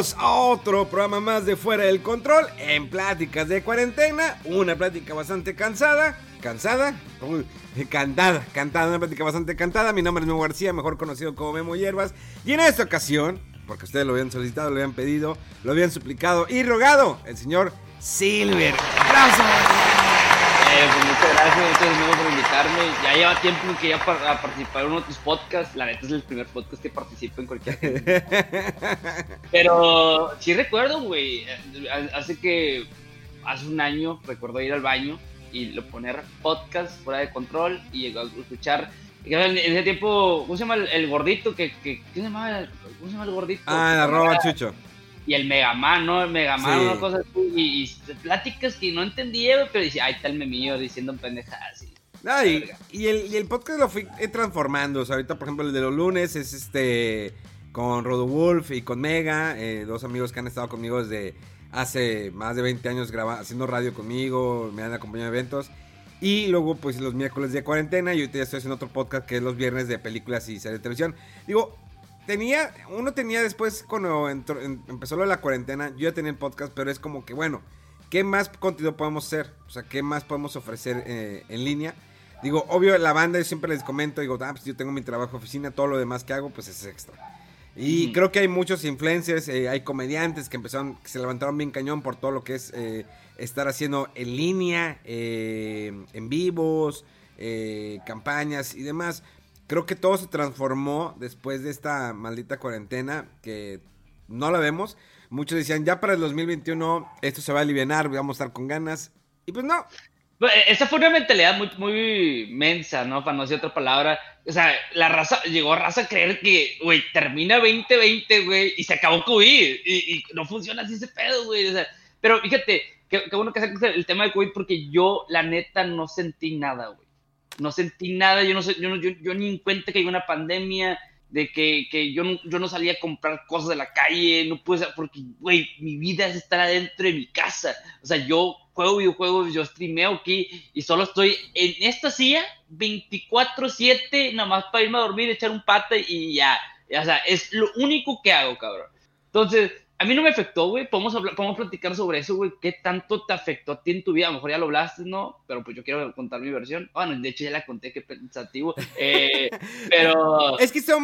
A otro programa más de Fuera del Control en Pláticas de Cuarentena. Una plática bastante cansada, cansada, uy, cantada, cantada, una plática bastante cantada. Mi nombre es Memo García, mejor conocido como Memo Hierbas. Y en esta ocasión, porque ustedes lo habían solicitado, lo habían pedido, lo habían suplicado y rogado, el señor Silver. ¡Aplausos! Eh, pues muchas gracias, muchas gracias por invitarme. Ya lleva tiempo que ya para participar en uno de tus podcasts. La neta es el primer podcast que participo en cualquier. Pero sí recuerdo, güey. Hace que. Hace un año recuerdo ir al baño y poner podcast fuera de control y escuchar. En ese tiempo, ¿cómo se llama el, el gordito? Que, que, ¿qué se llama? ¿Cómo se llama el gordito? Ah, el arroba chucho. Y el Megaman, ¿no? El Megaman, Sí. una cosa así, y, y pláticas que no entendía, pero decía, ay, tal memillo diciendo pendejadas. y- No, y, y el, y el podcast lo fui transformando. O sea, ahorita, por ejemplo, el de los lunes es este con Rodo Wolf y con Mega, eh, dos amigos que han estado conmigo desde hace más de 20 años graba- haciendo radio conmigo, me han acompañado a eventos. Y luego, pues los miércoles de cuarentena, y ahorita ya estoy haciendo otro podcast que es los viernes de películas y series de televisión. Digo, tenía, uno tenía después, cuando entró- empezó lo de la cuarentena, yo ya tenía el podcast, pero es como que, bueno, ¿qué más contenido podemos hacer? O sea, ¿qué más podemos ofrecer eh, en línea? Digo, obvio, la banda yo siempre les comento, digo, ah, pues yo tengo mi trabajo de oficina, todo lo demás que hago, pues es extra. Y creo que hay muchos influencers, eh, hay comediantes que empezaron, que se levantaron bien cañón por todo lo que es eh, estar haciendo en línea, en vivos, campañas y demás. Creo que todo se transformó después de esta maldita cuarentena que no la vemos. Muchos decían, ya para el 2021 esto se va a aliviar, vamos a estar con ganas. Y pues no, Pues, eh, Esa fue una mentalidad muy, muy mensa, ¿no? Para no decir otra palabra. O sea, la raza, llegó raza a creer que, güey, termina 2020, güey, y se acabó COVID. Y, y no funciona así ese pedo, güey. O sea, pero fíjate, qué bueno que saques el tema de COVID porque yo, la neta, no sentí nada, güey. No sentí nada, yo no sé, yo, no, yo, ni en cuenta que hay una pandemia, de que, que yo, no, yo no salía a comprar cosas de la calle, no pude, porque, güey, mi vida es estar adentro de mi casa. O sea, yo juego videojuegos, yo streameo aquí y solo estoy en esta silla 24/7, nada más para irme a dormir, echar un pata y ya. O sea, es lo único que hago, cabrón. Entonces, a mí no me afectó, güey. Podemos, hablar, podemos platicar sobre eso, güey. ¿Qué tanto te afectó a ti en tu vida? A lo mejor ya lo hablaste, ¿no? Pero pues yo quiero contar mi versión. Bueno, de hecho ya la conté, qué pensativo. Eh, pero... Es que está,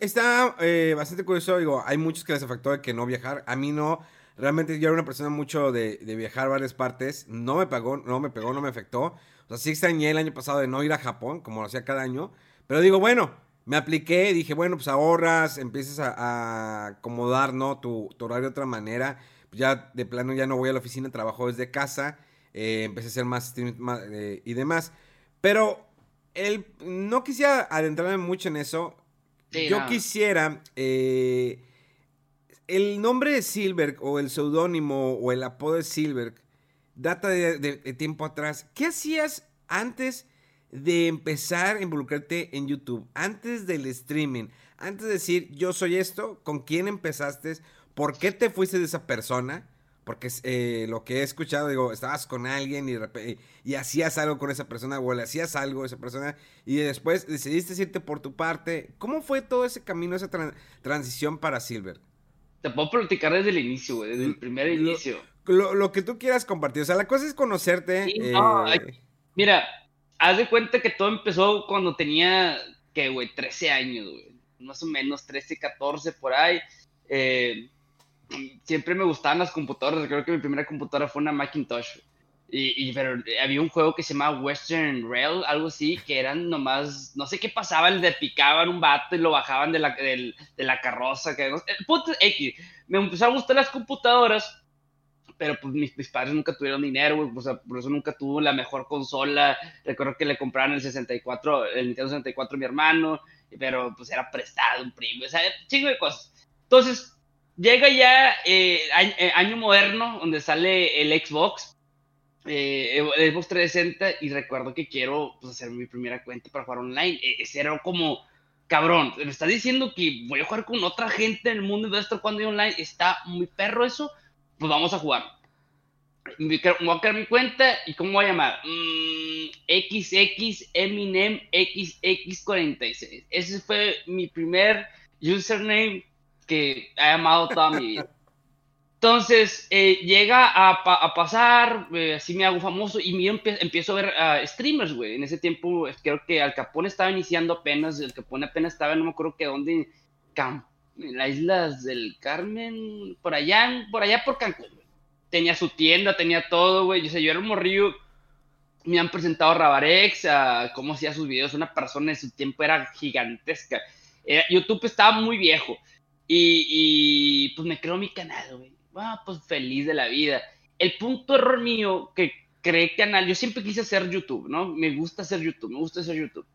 está, eh, bastante curioso, digo, hay muchos que les afectó de que no viajar, a mí no, realmente yo era una persona mucho de, de viajar a varias partes, no me pagó, no me pegó, no me afectó, o sea, sí extrañé el año pasado de no ir a Japón, como lo hacía cada año, pero digo, bueno, me apliqué, dije, bueno, pues ahorras, empiezas a, a acomodar, ¿no? Tu, tu horario de otra manera, ya de plano ya no voy a la oficina, trabajo desde casa, eh, empecé a hacer más streams más, eh, y demás, pero el, no quisiera adentrarme mucho en eso. Sí, Yo no. quisiera. eh, el nombre de Silver, o el seudónimo, o el apodo de Silver, data de, de- de tiempo atrás. ¿Qué hacías antes de empezar a involucrarte en YouTube? Antes del streaming. Antes de decir, yo soy esto, ¿con quién empezaste? ¿Por qué te fuiste de esa persona? Porque eh, lo que he escuchado, digo, estabas con alguien y, y hacías algo con esa persona o le hacías algo a esa persona y después decidiste irte por tu parte. ¿Cómo fue todo ese camino, esa tran- transición para Silver? Te puedo platicar desde el inicio, güey, desde el primer inicio. Lo, lo que tú quieras compartir. O sea, la cosa es conocerte. Sí, eh, no, Mira, haz de cuenta que todo empezó cuando tenía, que, güey, 13 años, güey. Más o menos 13, 14 por ahí. Eh, siempre me gustaban las computadoras. Creo que mi primera computadora fue una Macintosh. Y, pero había un juego que se llamaba Western Rail, algo así, que eran nomás, no sé qué pasaba, le picaban un vato y lo bajaban de la, de, la carroza. Que, punto X. Me empezaron a gustar las computadoras, pero pues mis, mis padres nunca tuvieron dinero, güey, o sea, por eso nunca tuvo la mejor consola. Recuerdo que le compraron el 64, el Nintendo 64 a mi hermano, pero pues era prestado un primo, o sea, chingo de cosas. Entonces, llega ya eh, eh, año, moderno, donde sale el Xbox, eh, el Xbox 360, y recuerdo que quiero pues, hacer mi primera cuenta para jugar online. E, ese era como, cabrón, me está diciendo que voy a jugar con otra gente en el mundo y voy a estar jugando online. Está muy perro eso, pues vamos a jugar. Me voy a crear mi cuenta y ¿cómo voy a llamar? XX mm, Eminem XX46. Ese fue mi primer username que he amado toda mi vida. Entonces, eh, llega a, pasar, eh, así me hago famoso y me empiezo a ver uh, streamers, güey. En ese tiempo, creo que Al Capone estaba iniciando apenas, El Capone apenas estaba, no me acuerdo que dónde, en las Islas del Carmen, por allá, por allá por Cancún, Tenía su tienda, tenía todo, güey. Yo sé, yo era un morrillo, me han presentado a Rabarex, a cómo hacía sus videos, una persona en su tiempo era gigantesca. YouTube estaba muy viejo. Y, pues me creo mi canal, güey. Ah, pues feliz de la vida. El punto error mío que creé canal, yo siempre quise hacer YouTube, ¿no? Me gusta hacer YouTube, me gusta hacer YouTube.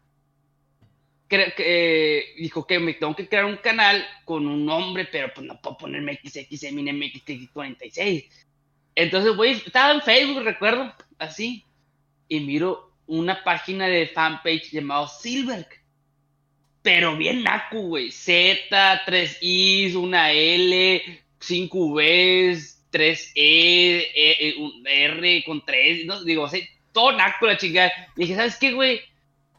Que, eh, dijo que me tengo que crear un canal con un nombre, pero pues no puedo ponerme XX, Eminem, XX46. Entonces, güey, estaba en Facebook, recuerdo, así, y miro una página de fanpage llamado Silverk pero bien naco, güey. Z, 3 Is, una L, 5 Vs, 3 E, e, un R con 3, no, digo, sea, todo naco la chingada. Y dije, ¿sabes qué, güey?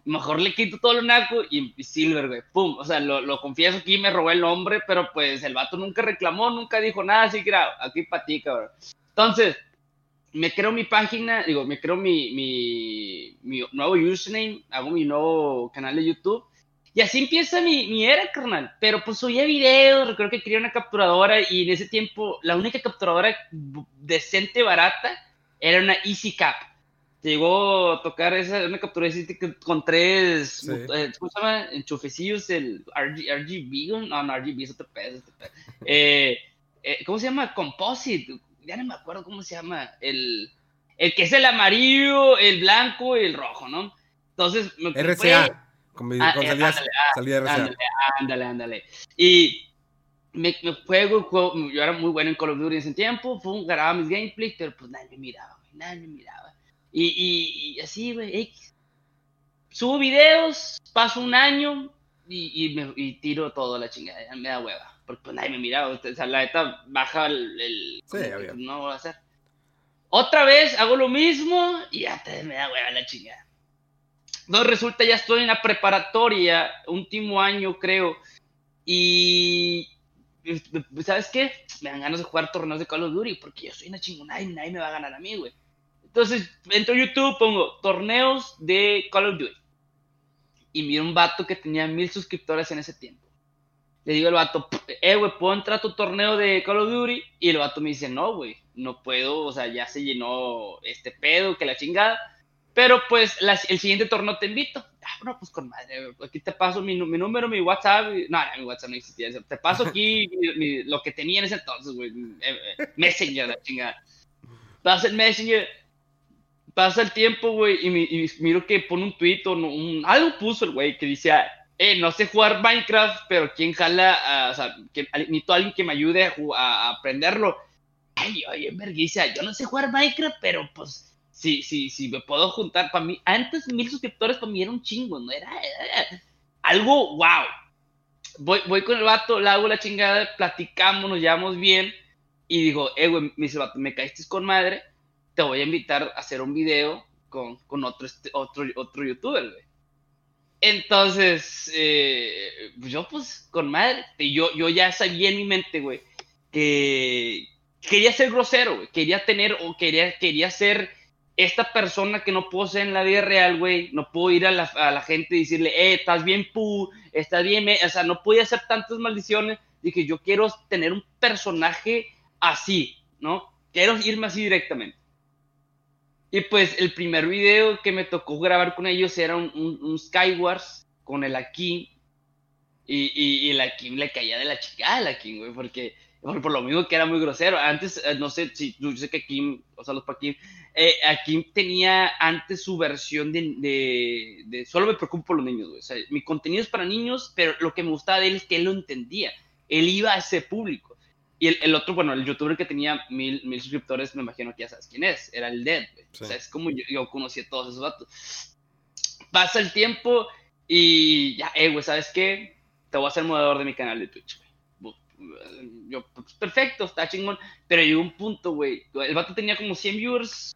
Mejor le quito todo lo naco y, Silver, güey, pum. O sea, lo, lo, confieso aquí, me robé el nombre, pero pues el vato nunca reclamó, nunca dijo nada, así que era aquí para ti, cabrón. Entonces, me creo mi página, digo, me creo mi, mi, mi nuevo username, hago mi nuevo canal de YouTube y así empieza mi, mi era, carnal. Pero pues subía videos, recuerdo que quería una capturadora y en ese tiempo la única capturadora decente, barata, era una Easy Cap. Llegó a tocar esa, una capturadora con tres, eh, ¿cómo se llama? Enchufecillos, el RG, RGB, no, no, RGB es otro pedo. Eh, eh, ¿Cómo se llama? Composite. Ya no me acuerdo cómo se llama. El, el que es el amarillo, el blanco y el rojo, ¿no? Entonces, me RCA. Con, ah, con eh, ándale, ándale, ándale, Y me, me juego, juego, yo era muy bueno en Call of Duty en ese tiempo, pum, grababa mis gameplays, pero pues nadie me miraba, nadie me miraba. Y, y, y así, güey, Subo videos, paso un año y, y, me, y tiro todo la chingada, me da hueva, porque pues nadie me miraba, o sea, la neta baja el... el sí, no voy a hacer. Otra vez hago lo mismo y ya te, me da hueva la chingada. No, resulta ya estoy en la preparatoria, último año creo, y ¿sabes qué? Me dan ganas de jugar torneos de Call of Duty porque yo soy una chingona y nadie me va a ganar a mí, güey. Entonces, entro a YouTube, pongo torneos de Call of Duty. Y miro un vato que tenía mil suscriptores en ese tiempo. Le digo al vato, eh, güey, ¿puedo entrar tu torneo de Call of Duty? Y el vato me dice, no, güey, no puedo, o sea, ya se llenó este pedo, que la chingada. Pero pues el siguiente torneo te invito. Ah, bueno, pues con madre, aquí te paso mi, mi número, mi WhatsApp. No, mi WhatsApp no existía. Te paso aquí lo que tenía en ese entonces, güey. Eh, eh, Messenger, la chingada. Pasa el Messenger, pasa el tiempo, güey, y, miro que pone un tweet o un, algo puso el güey que decía, eh, no sé jugar Minecraft, pero ¿quién jala? o sea, que, necesito a alguien que me ayude a, a aprenderlo. Ay, oye, vergüenza, yo no sé jugar Minecraft, pero pues sí, sí, sí, me puedo juntar. Para mí, antes mil suscriptores para mí era un chingo, ¿no? Era, algo wow. Voy, voy con el vato, le hago la chingada, platicamos, nos llevamos bien. Y digo, eh, güey, me dice, vato, me caíste con madre, te voy a invitar a hacer un video con, con otro, este, otro, otro youtuber, güey. Entonces, eh, yo pues con madre, yo, yo ya sabía en mi mente, güey, que quería ser grosero, güey, quería tener o quería, quería ser esta persona que no puedo ser en la vida real, güey, no puedo ir a la, gente y decirle, eh, estás bien pu, estás bien, o sea, no puedo hacer tantas maldiciones. Dije, yo quiero tener un personaje así, ¿no? Quiero irme así directamente. Y pues el primer video que me tocó grabar con ellos era un, un, Skywars con el Akim. Y, y, el Akim le caía de la chica al Akim, güey, porque por, lo mismo que era muy grosero. Antes, eh, no sé si yo sé que Akim, o sea, los para Akim, eh, Akim tenía antes su versión de, de, de, Solo me preocupo por los niños, güey. O sea, mi contenido es para niños, pero lo que me gustaba de él es que él lo entendía. Él iba a ese público. Y el, otro, bueno, el youtuber que tenía mil, mil suscriptores, me imagino que ya sabes quién es, era el Dead, O sea, es como yo, yo, conocí a todos esos datos. Pasa el tiempo y ya, eh, güey, ¿sabes qué? Te voy a ser moderador de mi canal de Twitch, güey. Yo, pues, perfecto, está chingón. Pero llegó un punto, güey. El vato tenía como 100 viewers,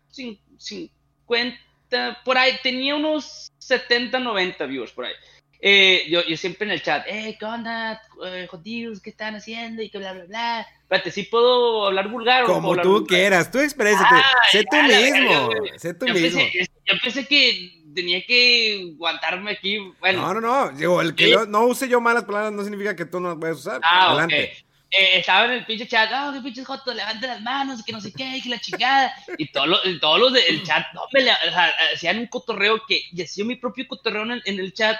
50, por ahí, tenía unos 70, 90 viewers por ahí. Eh, yo, yo, siempre en el chat, eh, ¿qué onda? Eh, jodidos, ¿qué están haciendo? Y que bla, bla, bla. Espérate, ¿sí puedo hablar vulgar o Como tú quieras, tú exprésate. Ah, sé tú mismo, sé tú mismo. Pensé, yo pensé que tenía que aguantarme aquí. Bueno, no, no, no. el que no use yo malas palabras no significa que tú no las puedas usar. Ah, Adelante. Eh, estaba en el pinche chat, oh, qué pinches jotos, levanten las manos, que no sé qué, que la chingada. Y todos los, todos los del chat, no, me, o sea, hacían un cotorreo que, y hacía mi propio cotorreo en en el chat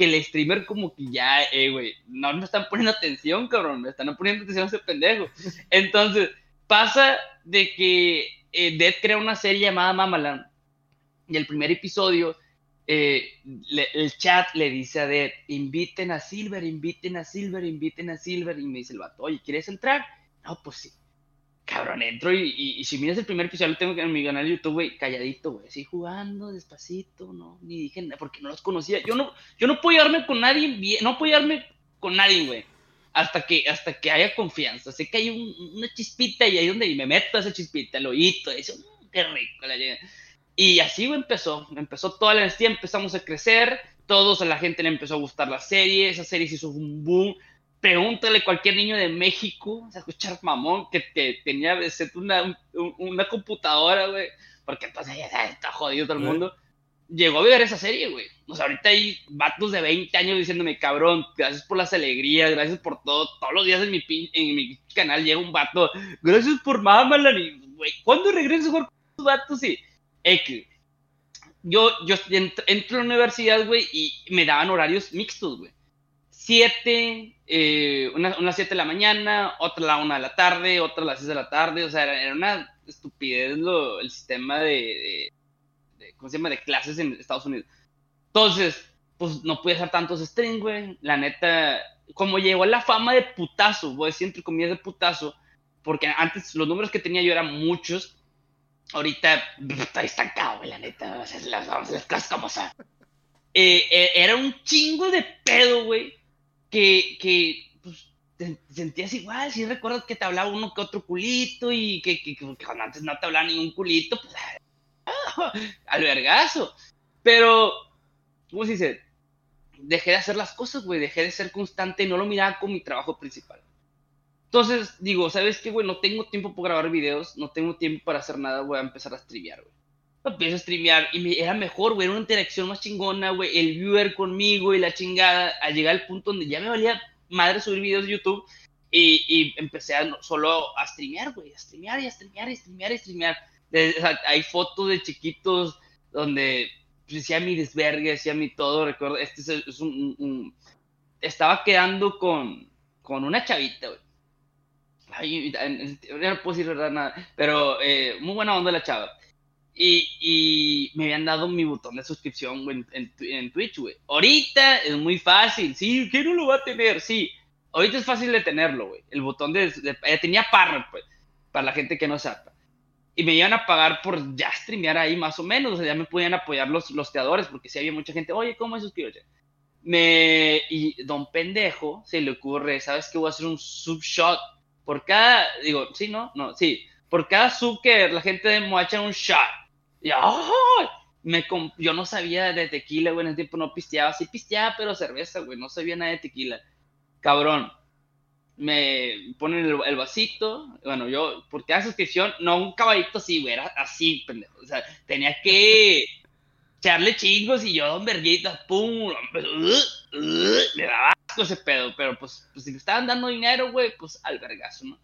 que el streamer como que ya, eh, güey, no me están poniendo atención, cabrón, me están poniendo atención a ese pendejo. Entonces, pasa de que eh, Dead crea una serie llamada Mamaland y el primer episodio, eh, el chat le dice a Dead, inviten a Silver, inviten a Silver, inviten a Silver, y me dice el vato, oye, ¿quieres entrar? No, pues sí cabrón, entro y, si miras el primer episodio, lo tengo en mi canal de YouTube, güey, calladito, güey, así jugando, despacito, no, ni dije nada, porque no los conocía. Yo no, yo no llevarme con nadie, no puedo llevarme con nadie, güey, hasta que, hasta que haya confianza. Sé que hay una chispita y ahí donde me meto esa chispita, el oído, eso, mm, qué rico la Y así, güey, empezó, empezó toda la energía, empezamos a crecer, todos a la gente le empezó a gustar la serie, esa serie se hizo un boom, pregúntale a cualquier niño de México, o sea, escuchar mamón, que, tenía una, una computadora, güey, porque entonces ya está jodido todo el mundo. Llegó a ver esa serie, güey. O sea, ahorita hay vatos de 20 años diciéndome, cabrón, gracias por las alegrías, gracias por todo. Todos los días en mi, en mi canal llega un vato, gracias por Mamalan. Y, güey, ¿cuándo regreso a jugar con esos vatos? Y, X. Yo, yo entro, entro a la universidad, güey, y me daban horarios mixtos, güey 7, eh, una, una 7 de la mañana, otra a la 1 de la tarde, otra a las 6 de la tarde, o sea, era, una estupidez lo, el sistema de, ¿cómo se llama?, de clases en Estados Unidos. Entonces, pues no pude hacer tantos streams, güey, la neta, como llegó a la fama de putazo, voy a decir entre comillas de putazo, porque antes los números que tenía yo eran muchos, ahorita está estancado, güey, la neta, sea, las, las cosas como son. Eh, eh, era un chingo de pedo, güey, que, que pues, te, sentías igual, si recuerdas que te hablaba uno que otro culito y que, que, que antes no te hablaba ningún culito, pues al. Pero, ¿cómo se dice? Dejé de hacer las cosas, güey, dejé de ser constante no lo miraba como mi trabajo principal. Entonces, digo, ¿sabes qué, güey? No tengo tiempo para grabar videos, no tengo tiempo para hacer nada, voy a empezar a streamear, güey. Empiezo a streamear y me, era mejor, güey, era una interacción más chingona, güey, el viewer conmigo y la chingada, al llegar al punto donde ya me valía madre subir videos de YouTube y, y empecé a, solo a streamear, güey, a streamear y a streamear y a streamear y a streamear. hay fotos de chiquitos donde pues, decía mi desvergue, decía mi todo, recuerdo, este es, un, estaba quedando con, con una chavita, güey. Ay, no puedo decir verdad nada, pero eh, muy buena onda la chava. Y, y, me habían dado mi botón de suscripción en, en, Twitch, güey. Ahorita es muy fácil, sí, ¿quién no lo va a tener? Sí, ahorita es fácil de tenerlo, güey. El botón de, eh, tenía partner, pues, para la gente que no sabe. Y me iban a pagar por ya streamear ahí más o menos, o sea, ya me podían apoyar los, los teadores, porque si había mucha gente, oye, ¿cómo es suscribirse? Me, y don pendejo se le ocurre, ¿sabes qué? Voy a hacer un subshot por cada, digo, sí, ¿no? No, sí, por cada sub que la gente de Moacha un shot y, me yo no sabía de tequila, güey, en ese tiempo no pisteaba, sí pisteaba, pero cerveza, güey, no sabía nada de tequila. Cabrón, me ponen el, vasito, bueno, yo, porque la suscripción, no un caballito así, güey, era así, pendejo, o sea, tenía que echarle chingos y yo don verguitas, pum, me daba asco ese pedo, pero pues, pues si me estaban dando dinero, güey, pues al vergazo, ¿no?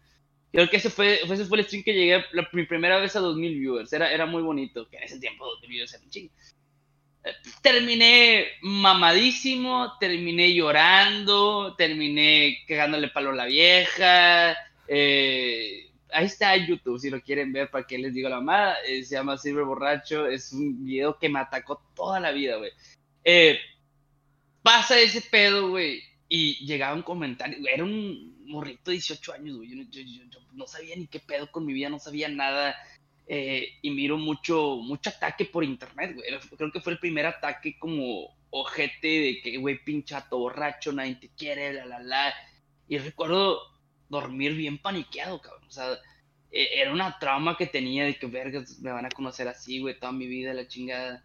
Creo que ese fue, ese fue el stream que llegué la, mi primera vez a 2000 viewers. Era, era muy bonito, que en ese tiempo 2000 viewers era un chingo. Eh, Terminé mamadísimo, terminé llorando, terminé cagándole palo a la vieja. eh, ahí está YouTube, si lo quieren ver, para que les digo la mamada. eh, se llama Silver Borracho. Es un video que me atacó toda la vida, güey. Pasa ese pedo, güey. Y llegaba un comentario. Era un morrito de 18 años, güey. Yo, yo- yo- no sabía ni qué pedo con mi vida, no sabía nada. eh, y miro mucho, mucho ataque por internet, güey. Creo que fue el primer ataque como ojete de que, güey, pinchato, borracho, nadie te quiere, la, la, la. Y recuerdo dormir bien paniqueado, cabrón. O sea, eh, era una trauma que tenía de que, vergas, me van a conocer así, güey, toda mi vida, la chingada.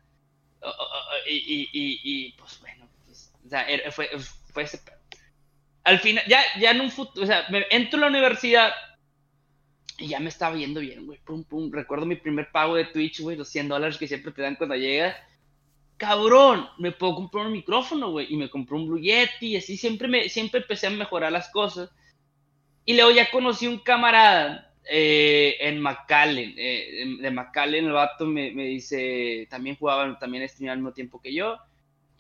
Y, y, y, pues bueno, pues, o sea, fue, fue ese. Al final, ya, ya en un futuro, o sea, me entro a la universidad y ya me estaba yendo bien, güey. Pum, pum. Recuerdo mi primer pago de Twitch, güey, los 100 dólares que siempre te dan cuando llegas. Cabrón, me puedo comprar un micrófono, güey. Y me compré un Blue Yeti y así siempre, me, siempre empecé a mejorar las cosas. Y luego ya conocí un camarada eh, en McAllen. eh, de McAllen, el vato me, me dice, también jugaba, también streamaba al mismo tiempo que yo.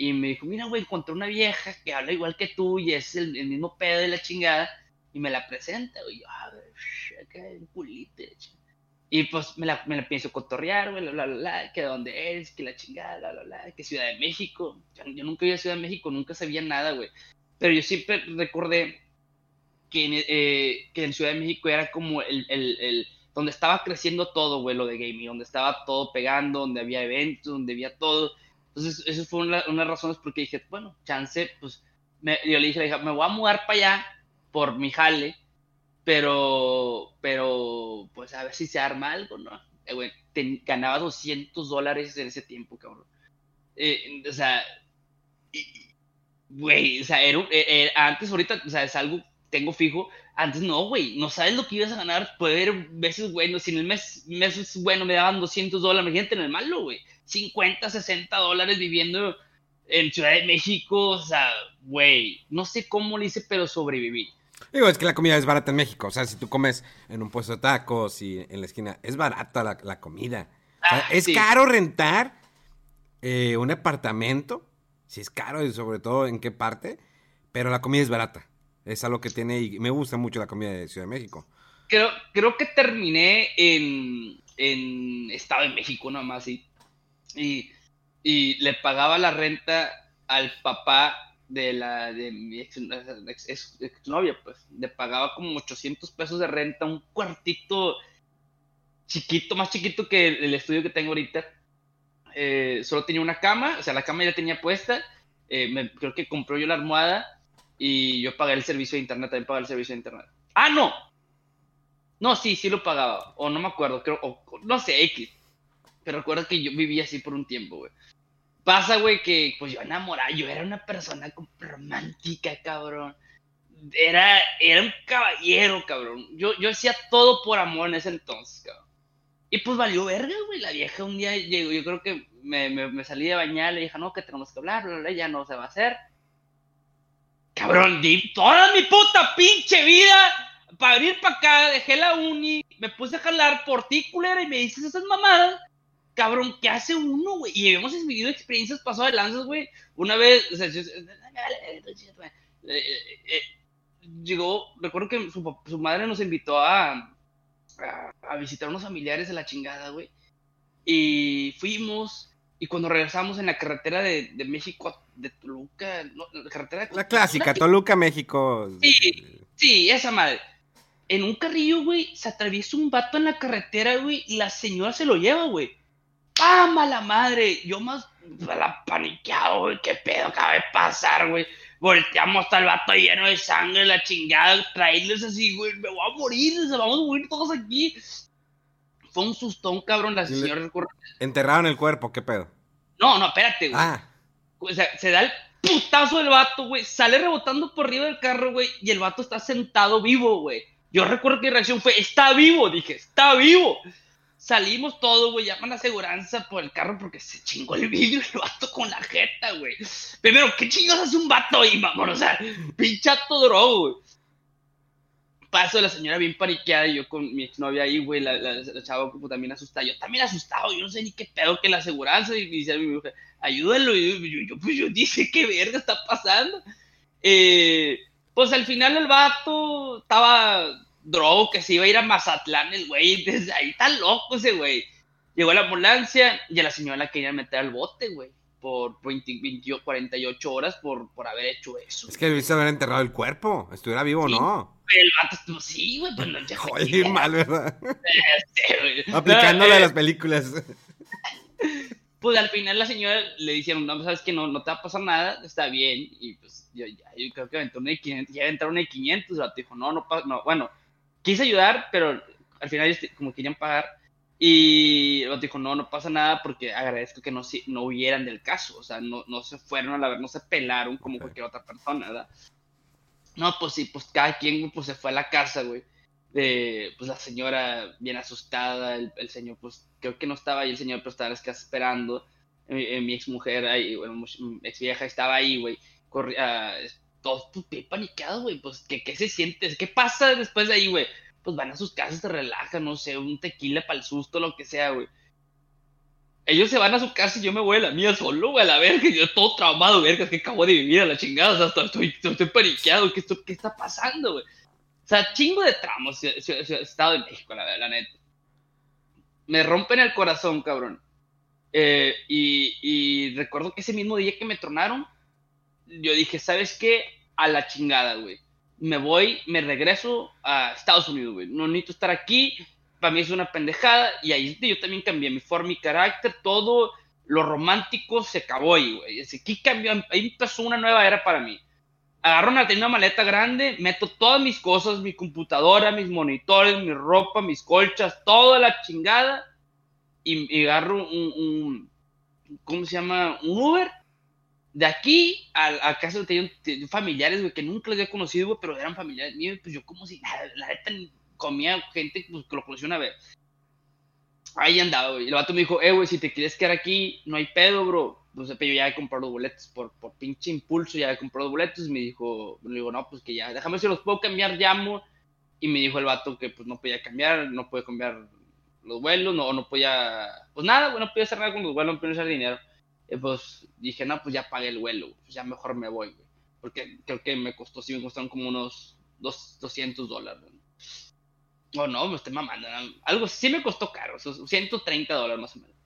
Y me dijo, mira, güey, encontré una vieja que habla igual que tú y es el, el mismo pedo de la chingada. Y me la presenta, güey. Yo, a ver, acá un culito. Y pues me la, me la pienso cotorrear, güey, bla, bla, bla, bla, que de dónde eres, que la chingada, bla, bla, bla, que Ciudad de México. Yo, yo nunca iba a Ciudad de México, nunca sabía nada, güey. Pero yo siempre recordé que en, eh, que en Ciudad de México era como el, el, el donde estaba creciendo todo, güey, lo de gaming, donde estaba todo pegando, donde había eventos, donde había todo. Entonces, eso fue una, una de las razones porque dije, bueno, chance, pues, me, yo le dije, le dije, me voy a mudar para allá por mi jale, pero, pero, pues, a ver si se arma algo, ¿no? Eh, güey, ten- ganaba 200 dólares en ese tiempo, cabrón. Eh, o sea, güey, o sea, era, un- eh, eh, antes, ahorita, o sea, es algo, tengo fijo, antes no, güey, no sabes lo que ibas a ganar, puede haber veces, güey, no, si en el mes, mes bueno me daban 200 dólares, imagínate en el malo, güey, 50, 60 dólares viviendo en Ciudad de México, o sea, güey, no sé cómo le hice, pero sobreviví. Digo, es que la comida es barata en México. O sea, si tú comes en un puesto de tacos y en la esquina, es barata la, la comida. O sea, Ah, es sí. caro rentar eh, un apartamento. Sí, es caro, y sobre todo en qué parte. Pero la comida es barata. Es algo que tiene y me gusta mucho la comida de Ciudad de México. Creo, creo que terminé en, en Estado de México nomás, sí. Y, y le pagaba la renta al papá de la de mi ex, ex- exnovia, pues. Le pagaba como 800 pesos de renta, un cuartito chiquito, más chiquito que el, el estudio que tengo ahorita. Eh, solo tenía una cama, o sea, la cama ya tenía puesta. Eh, me- creo que compró yo la almohada y yo pagué el servicio de internet, también pagué el servicio de internet. Ah, no, no, sí, sí lo pagaba. O no me acuerdo, creo, o, no sé, X. Pero recuerdo que yo vivía así por un tiempo, güey. Pasa, güey, que pues yo enamorada, yo era una persona romántica, cabrón. Era, era un caballero, cabrón. Yo, yo hacía todo por amor en ese entonces, cabrón. Y pues valió verga, güey. La vieja un día llegó, yo creo que me, me, salí de bañar, le dije, no, que tenemos que hablar, bla, bla, bla, ya no se va a hacer. Cabrón, di toda mi puta pinche vida para venir para acá, dejé la uni, me puse a jalar por ti, culera, y me dices esas mamadas. Cabrón, ¿qué hace uno, güey? Y hemos vivido experiencias pasadas de lanzas, güey. Una vez, o sea, yo- eh, eh, eh, llegó, recuerdo que su, madre nos invitó a, a, a visitar unos familiares de la chingada, güey. Y fuimos, y cuando regresamos en la carretera de, de México, de Toluca, no, la carretera La clásica, Toluca, México. Sí. Sí, esa madre. En un carrillo, güey, se atraviesa un vato en la carretera, güey, y la señora se lo lleva, güey. ¡Pam! a la madre! Yo más la paniqueado, güey, qué pedo acaba de pasar, güey. Volteamos hasta el vato lleno de sangre, la chingada, traerles así, güey, me voy a morir, se vamos a morir todos aquí. Fue un sustón, cabrón, la señora recuerda- Enterraron el cuerpo, ¿qué pedo? No, no, espérate, güey. Ah, O sea, se da el putazo del vato, güey. Sale rebotando por arriba del carro, güey. Y el vato está sentado vivo, güey. Yo recuerdo que mi reacción fue, está vivo, dije, está vivo. Salimos todo, güey, llaman a la aseguranza por el carro porque se chingó el vidrio el vato con la jeta, güey. Primero, ¿qué chingados hace un vato ahí, mamón? O sea, pinchato drogo, güey. paso, la señora bien paniqueada, yo con mi exnovia ahí, güey, la, la, chava como también asustada, yo también asustado, yo no sé ni qué pedo que la aseguranza, y me dice a mi mujer, ayúdalo, y yo, pues yo dice, ¿qué verga está pasando? Eh, pues al final el vato estaba drogo, que se iba a ir a Mazatlán, el güey, desde ahí está loco ese güey. Llegó la ambulancia y a la señora la querían meter al bote, güey por 20, 48 horas por, por haber hecho eso. Es que debiste haber enterrado el cuerpo, estuviera vivo o no. El vato, sí, güey, pues no ya Joder, mal, ¿verdad? Sí, Aplicándole a las películas. Pues al final la señora le dijeron, no, sabes que no, no te va a pasar nada, está bien. Y pues yo, ya, yo creo que aventó una de 500, ya aventaron una de 500. El vato dijo, no, no, no, bueno, quise ayudar, pero al final como querían pagar y el dijo, no, no pasa nada porque agradezco que no, no huyeran del caso, o sea, no, no se fueron a la no se pelaron como cualquier otra persona, ¿verdad? No, pues sí, pues cada quien pues se fue a la casa, güey. pues la señora bien asustada, el, señor pues creo que no estaba ahí, el señor pero estaba en esperando. Eh, eh, mi ex mujer, ahí, bueno, mi ex vieja estaba ahí, güey, corría, todo pues, paniqueado, güey, pues ¿qué, ¿qué se siente? ¿Qué pasa después de ahí, güey? pues van a sus casas, se relajan, no sé, un tequila para el susto, lo que sea, güey. Ellos se van a su casa y yo me voy a la mía solo, güey, a la verga, yo todo traumado, verga, que acabo de vivir a la chingada, o sea, estoy, estoy, periqueado, ¿qué, ¿qué está pasando, güey? O sea, chingo de tramos, Estado de México, la, la neta. Me rompen el corazón, cabrón. Eh, y, y recuerdo que ese mismo día que me tronaron, yo dije, ¿sabes qué? A la chingada, güey me voy, me regreso a Estados Unidos, güey. No necesito estar aquí, para mí es una pendejada. Y ahí yo también cambié mi forma, mi carácter, todo lo romántico se acabó ahí, güey. Aquí cambió, ahí empezó una nueva era para mí. Agarro una, una maleta grande, meto todas mis cosas, mi computadora, mis monitores, mi ropa, mis colchas, toda la chingada. Y, agarro un, un, ¿cómo se llama? Un Uber de aquí a, a casa familiares, güey, que nunca les había conocido, güey, pero eran familiares míos, pues yo como si, la neta, comía gente pues, que lo conocí una vez. Ahí andaba, güey. Y el vato me dijo, eh, güey, si te quieres quedar aquí, no hay pedo, bro. Pues yo ya he comprado boletos, por, por pinche impulso ya he comprado boletos. Y me dijo, le digo, no, pues que ya, déjame si los puedo cambiar, llamo. Y me dijo el vato que pues no podía cambiar, no podía cambiar los vuelos, no, no podía, pues nada, güey, no podía hacer nada con los vuelos, no podía hacer dinero pues dije, no, pues ya pagué el vuelo, pues ya mejor me voy, güey. Porque creo que me costó, sí me costaron como unos dos, 200 dólares. O no, me estoy mamando. Algo sí me costó caro, 130 dólares más o menos.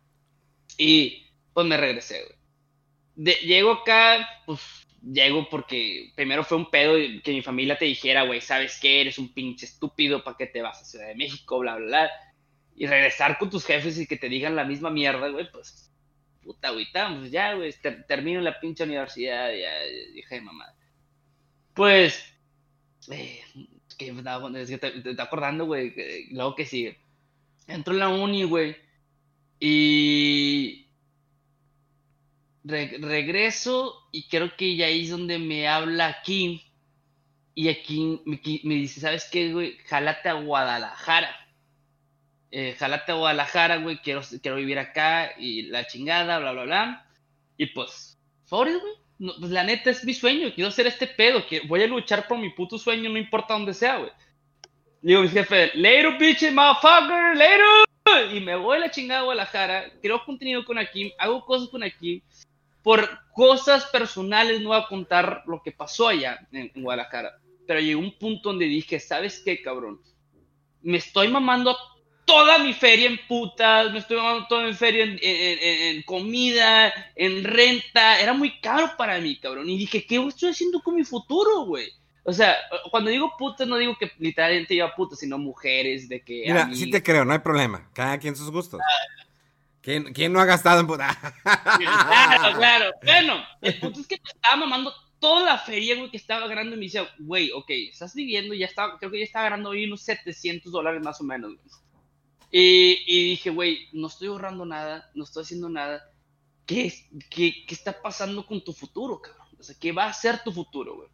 Y pues me regresé, güey. llego acá, pues llego porque primero fue un pedo que mi familia te dijera, güey, ¿sabes qué? Eres un pinche estúpido, ¿para qué te vas a Ciudad de México? Bla, bla, bla. Y regresar con tus jefes y que te digan la misma mierda, güey, pues puta, güey, pues ya, güey, termino la pinche universidad, ya, dije, mamá. Pues, eh, que, es que te, te, acordando, güey, luego que sigue. Entro en la uni, güey, y regreso y creo que ya es donde me habla Kim. Y aquí me, me dice, ¿sabes qué, güey? Jálate a Guadalajara eh, jalate a Guadalajara, güey, quiero, quiero vivir acá y la chingada, bla, bla, bla. Y pues, Forrest, güey, pues la neta es mi sueño, quiero hacer este pedo, que voy a luchar por mi puto sueño, no importa dónde sea, güey. Digo a mi jefe, later, bitch, motherfucker, later. Y me voy a la chingada a Guadalajara, creo contenido con aquí, hago cosas con aquí. Por cosas personales no voy a contar lo que pasó allá en, en Guadalajara. Pero llegó un punto donde dije, ¿sabes qué, cabrón? Me estoy mamando toda mi feria en putas, me estoy tomando toda mi feria en, comida, en renta, era muy caro para mí, cabrón. Y dije, ¿qué estoy haciendo con mi futuro, güey? O sea, cuando digo putas, no digo que literalmente iba putas, sino mujeres, de que... Mira, sí te creo, no hay problema. Cada quien sus gustos. ¿Quién, ¿Quién, no ha gastado en putas? claro, claro. Bueno, el punto es que me estaba mamando toda la feria, güey, que estaba ganando y me decía, güey, ok, estás viviendo, ya estaba, creo que ya estaba ganando hoy unos 700 dólares más o menos, güey. Y, dije, güey, no estoy ahorrando nada, no estoy haciendo nada. ¿Qué, qué, qué está pasando con tu futuro, cabrón? O sea, ¿qué va a ser tu futuro, güey?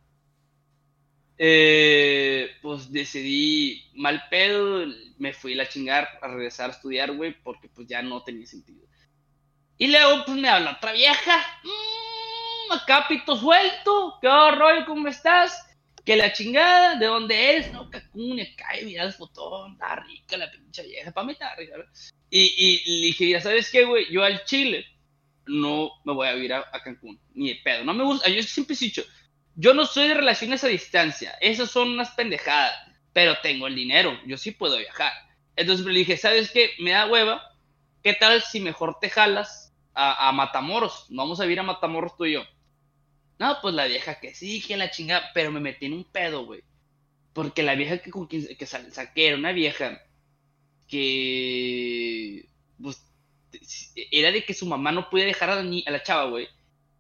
Eh, pues decidí mal pedo, me fui a la chingar a regresar a estudiar, güey, porque pues ya no tenía sentido. Y luego pues me habla otra vieja, mmm, acá pito suelto, ¿qué rollo, cómo estás? Que la chingada, ¿de dónde es? No, Cancún, y cae, mira el fotón, está rica la pinche vieja, para mí está rica. Y, y, le dije, ya sabes qué, güey, yo al Chile no me voy a ir a, Cancún, ni de pedo. No me gusta, yo siempre he dicho, yo no soy de relaciones a distancia, esas son unas pendejadas, pero tengo el dinero, yo sí puedo viajar. Entonces le dije, ¿sabes qué? Me da hueva, ¿qué tal si mejor te jalas a, a Matamoros? Vamos a ir a Matamoros tú y yo. No, pues la vieja que sí, que la chingada, pero me metí en un pedo, güey. Porque la vieja que con quien que saqué era una vieja que pues, era de que su mamá no podía dejar a la, a la chava, güey.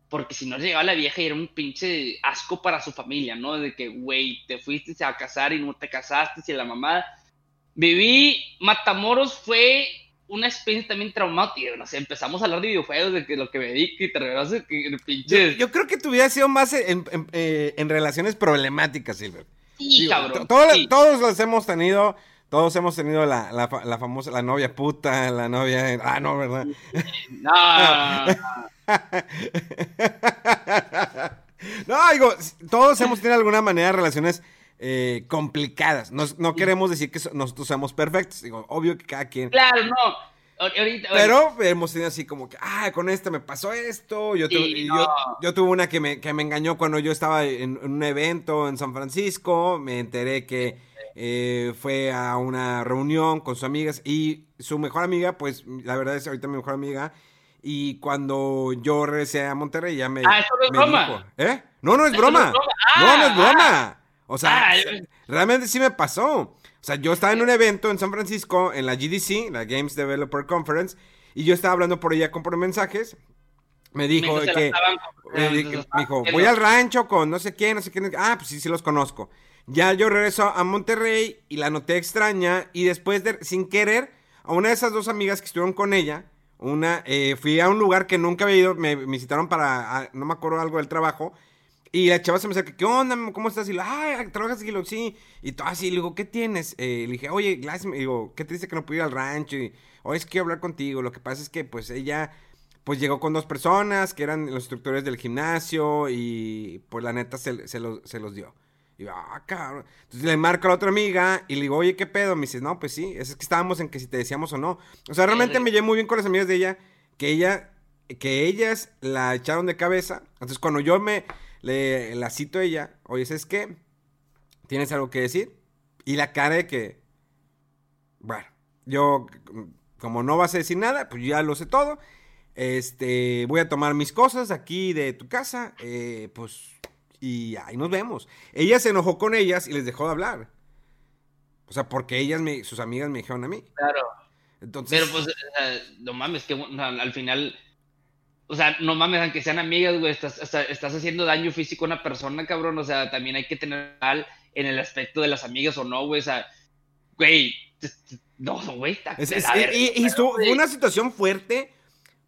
Porque si no llegaba la vieja era un pinche asco para su familia, ¿no? De que, güey, te fuiste a casar y no te casaste, y la mamá. Viví, Matamoros fue una experiencia también traumática. No sé, empezamos a hablar de videojuegos, de que lo que me di, que te regresaste, que pinches. Yo, creo que tu vida ha sido más en, en, eh, relaciones problemáticas, Silver. Sí, cabrón. Todos los hemos tenido. Todos hemos tenido la, la, la, famosa, la novia puta, la novia... Ah, no, ¿verdad? No. no, digo, todos hemos tenido de alguna manera relaciones eh, complicadas. no queremos decir que nosotros seamos perfectos. Digo, obvio que cada quien. Claro, no. Ahorita, Pero hemos tenido así como que, ah, con esta me pasó esto. Yo, yo, tuve una que me, que me engañó cuando yo estaba en, un evento en San Francisco. Me enteré que eh, fue a una reunión con sus amigas y su mejor amiga, pues la verdad es ahorita mi mejor amiga. Y cuando yo regresé a Monterrey ya me. Ah, eso no es broma. ¿eh? No, no es broma. No, no es broma. O sea, ah, realmente sí me pasó. O sea, yo estaba en un evento en San Francisco, en la GDC, la Games Developer Conference, y yo estaba hablando por ella con por mensajes. Me dijo que, me dijo, voy al rancho con no sé quién, no sé quién. Ah, pues sí, sí los conozco. Ya yo regreso a Monterrey y la noté extraña y después de, sin querer, a una de esas dos amigas que estuvieron con ella, una, eh, fui a un lugar que nunca había ido, me visitaron para, no me acuerdo algo del trabajo, y la chava se me acerca, ¿qué onda? ¿Cómo estás? Y le ay, ¿trabajas aquí? sí. Y todo así, le digo, ¿qué tienes? Eh, le dije, oye, Glass, me digo, ¿qué triste que no pude ir al rancho? Y, oye, es que quiero hablar contigo. Lo que pasa es que, pues, ella, pues, llegó con dos personas que eran los instructores del gimnasio y, pues, la neta, se, se, los dio. Y yo, ah, cabrón. Entonces le marco a la otra amiga y le digo, oye, ¿qué pedo? Me dice, no, pues sí, es que estábamos en que si te decíamos o no. O sea, realmente me llevé muy bien con las amigas de ella, que ella, que ellas la echaron de cabeza. Entonces, cuando yo me le la cito a ella, oye, ¿sabes qué? ¿Tienes algo que decir? Y la cara de que, bueno, yo, como no vas a decir nada, pues ya lo sé todo. Este, voy a tomar mis cosas aquí de tu casa, eh, pues, y ahí nos vemos. Ella se enojó con ellas y les dejó de hablar. O sea, porque ellas, me, sus amigas me dijeron a mí. Claro. Entonces... Pero pues, no mames, que al final o sea, no mames, aunque sean amigas, güey, estás, estás haciendo daño físico a una persona, cabrón. O sea, también hay que tener mal en el aspecto de las amigas o no, güey. O sea, güey, no, güey. Y, y fue una situación fuerte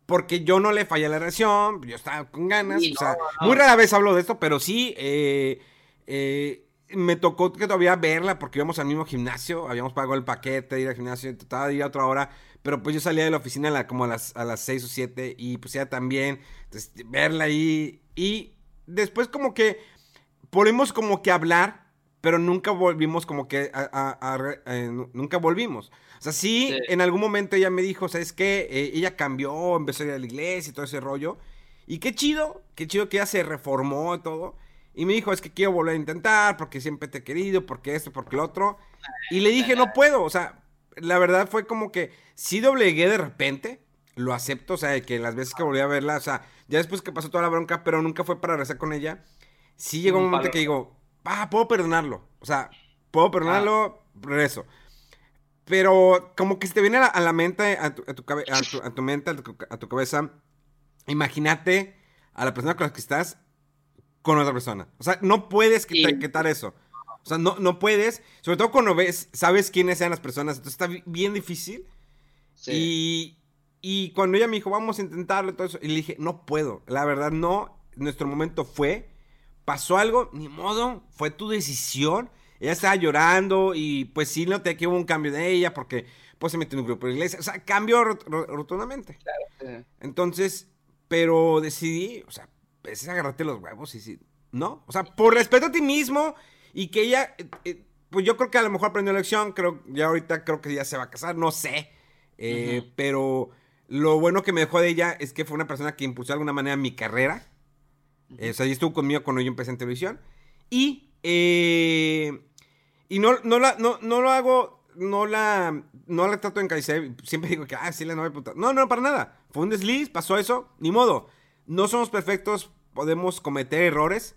porque yo no le fallé la relación, yo estaba con ganas. o sea, muy rara vez hablo de esto, pero sí, eh, eh, me tocó que todavía verla porque íbamos al mismo gimnasio, habíamos pagado el paquete ir al gimnasio, trataba de ir a otra hora pero pues yo salía de la oficina como a las, a las 6 o 7 y pues ya también, entonces, verla ahí. Y después como que volvimos como que a hablar, pero nunca volvimos como que a, eh, nunca volvimos. O sea, sí, en algún momento ella me dijo, ¿sabes qué? Eh, ella cambió, empezó a ir a la iglesia y todo ese rollo. Y qué chido, qué chido que ella se reformó y todo. Y me dijo, es que quiero volver a intentar, porque siempre te he querido, porque esto, porque lo otro. Y le dije, no puedo, o sea, la verdad fue como que sí doblegué de repente, lo acepto, o sea, que las veces que volví a verla, o sea, ya después que pasó toda la bronca, pero nunca fue para rezar con ella, sí llegó un, momento que digo, ah, puedo perdonarlo, o sea, puedo perdonarlo, rezo. Pero como que se te viene a la, mente, a tu, a, tu, a, tu, mente, a tu, cabeza, imagínate a la persona con la que estás con otra persona. O sea, no puedes quitar eso. O sea, no, no puedes, sobre todo cuando ves, sabes quiénes sean las personas, entonces está bien difícil. Sí. Y, cuando ella me dijo, vamos a intentarlo y todo eso, y le dije, no puedo, la verdad no, nuestro momento fue, pasó algo, ni modo, fue tu decisión. Ella estaba llorando y pues sí noté que hubo un cambio de ella porque pues se metió en un grupo de iglesia, o sea, cambió rotundamente. Claro. Entonces, pero decidí, o sea, es agarrarte los huevos y sí, ¿no? O sea, por respeto a ti mismo y que ella, eh, eh, pues yo creo que a lo mejor aprendió la lección, creo, ya ahorita creo que ya se va a casar, no sé, eh, pero lo bueno que me dejó de ella es que fue una persona que impulsó de alguna manera mi carrera, o sea, ella estuvo conmigo cuando yo empecé en televisión, y, y no, no, la, no, no lo hago no la, no la trato de encarecer. Siempre digo que, ah, sí, la novia puta. No, no, para nada. Fue un desliz, pasó eso, ni modo. No somos perfectos, podemos cometer errores.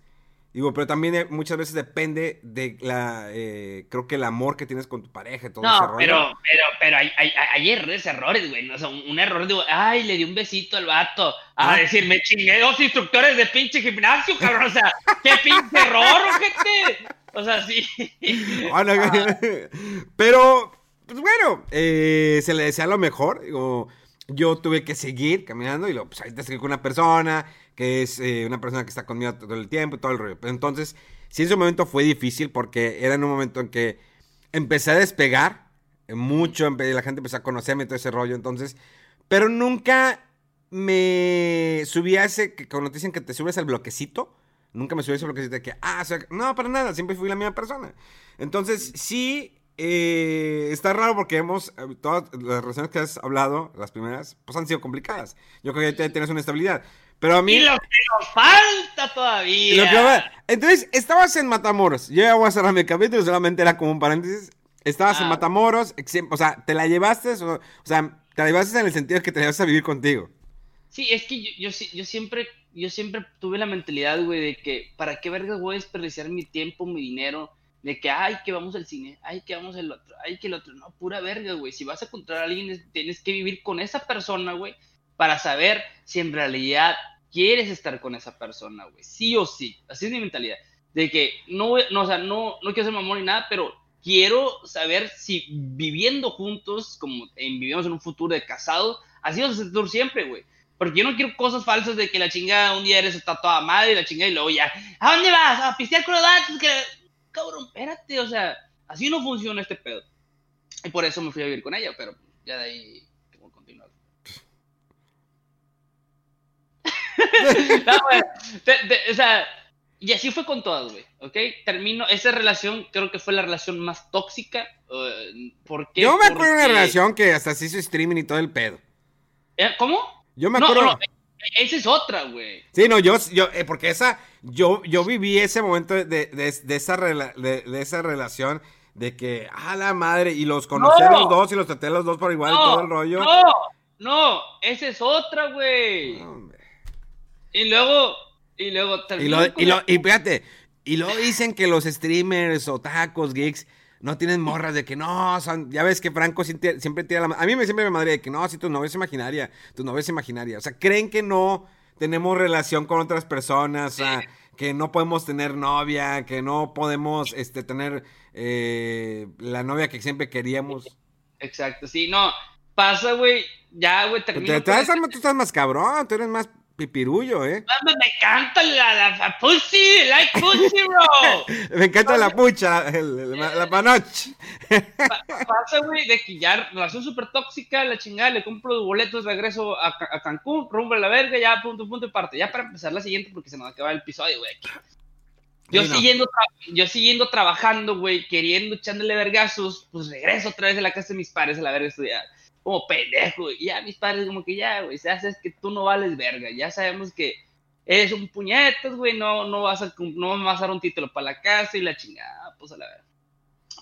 Digo, pero también eh, muchas veces depende de la, eh, creo que el amor que tienes con tu pareja y todo no, pero, pero, pero hay, hay, hay errores, errores, güey. O sea, un, error de, ay, le di un besito al vato. A ah. decir, me chingué dos instructores de pinche gimnasio, cabrón. O sea, qué pinche error, gente. O sea, sí. pero, pues bueno, eh, se le desea lo mejor. Digo, yo tuve que seguir caminando y lo, pues ahorita estoy con una persona que es eh, una persona que está conmigo todo el tiempo y todo el rollo. Entonces, sí en su momento fue difícil porque era en un momento en que empecé a despegar mucho, la gente empezó a conocerme todo ese rollo, entonces, pero nunca me subí a ese, que cuando te dicen que te subes al bloquecito, Nunca me subí a ese bloquecito de que, ah, o sea, no, para nada, siempre fui la misma persona. Entonces, sí, eh, está raro porque hemos, eh, todas las relaciones que has hablado, las primeras, pues han sido complicadas. Yo creo que ya tienes una estabilidad. Pero a mí... Y lo que nos falta todavía. entonces, estabas en Matamoros. Yo ya voy a cerrar mi capítulo, solamente era como un paréntesis. Estabas en ah. Matamoros, o sea, ¿te la llevaste? O, o, sea, te la llevaste en el sentido de que te la llevaste a vivir contigo. Sí, es que yo, yo, yo siempre yo siempre tuve la mentalidad, güey, de que, ¿para qué verga voy a desperdiciar mi tiempo, mi dinero? De que, ay, que vamos al cine, ay, que vamos al otro, ay, que el otro. No, pura verga, güey. Si vas a encontrar a alguien, tienes que vivir con esa persona, güey, para saber si en realidad quieres estar con esa persona, güey. Sí o sí. Así es mi mentalidad. De que, no, no, o sea, no, no quiero ser mamón ni nada, pero quiero saber si viviendo juntos, como en, vivimos en un futuro de casados, así vamos a ser siempre, güey. Porque yo no quiero cosas falsas de que la chingada un día eres está toda madre y la chingada y luego ya, ¿a dónde vas? ¿A pistear con los datos? Que... Cabrón, espérate, o sea, así no funciona este pedo. Y por eso me fui a vivir con ella, pero ya de ahí tengo que continuar. no, o sea, y así fue con todas, güey, ¿ok? Termino, esa relación creo que fue la relación más tóxica. Uh, ¿Por qué? Yo me acuerdo de una relación que hasta se hizo streaming y todo el pedo. ¿Eh? ¿Cómo? Yo me acuerdo. No, esa es otra, güey. Sí, no, yo, yo eh, porque esa, yo, yo viví ese momento de, de, de esa, de, esa relación de que, a la madre, y los conocí los dos y los traté a los dos por igual y todo el rollo. No, no, esa es otra, güey. Y luego, y luego y, lo, y, lo, y fíjate, y luego dicen que los streamers o tacos, geeks, no tienen morras de que no, son, ya ves que Franco siempre tira la A mí me siempre me madre de que no, si tu novia es imaginaria, tu novia es imaginaria. O sea, creen que no tenemos relación con otras personas, o sea, que no podemos tener novia, que no podemos este, tener eh, la novia que siempre queríamos. Exacto, sí, no, pasa, güey, ya, güey, termina. Tú estás más cabrón, tú eres más pipirullo, ¿eh? Me encanta la, la, pussy, like pussy, bro. me encanta la pucha, la panoche. pasa, güey, de que ya relación súper tóxica, la chingada, le compro boletos, regreso a, a Cancún, rumbo a la verga, ya punto, punto y parte. Ya para empezar la siguiente, porque se nos va a acabar el episodio, güey. Yo, siguiendo, yo siguiendo trabajando, güey, queriendo echándole vergazos, pues regreso otra vez a la casa de mis padres a la verga estudiar como pendejo. Y ya mis padres, como que ya, güey, se hace es que tú no vales verga. Ya sabemos que eres un puñetas, güey, no, no, vas a, no me vas a dar un título para la casa y la chingada, pues a la verdad.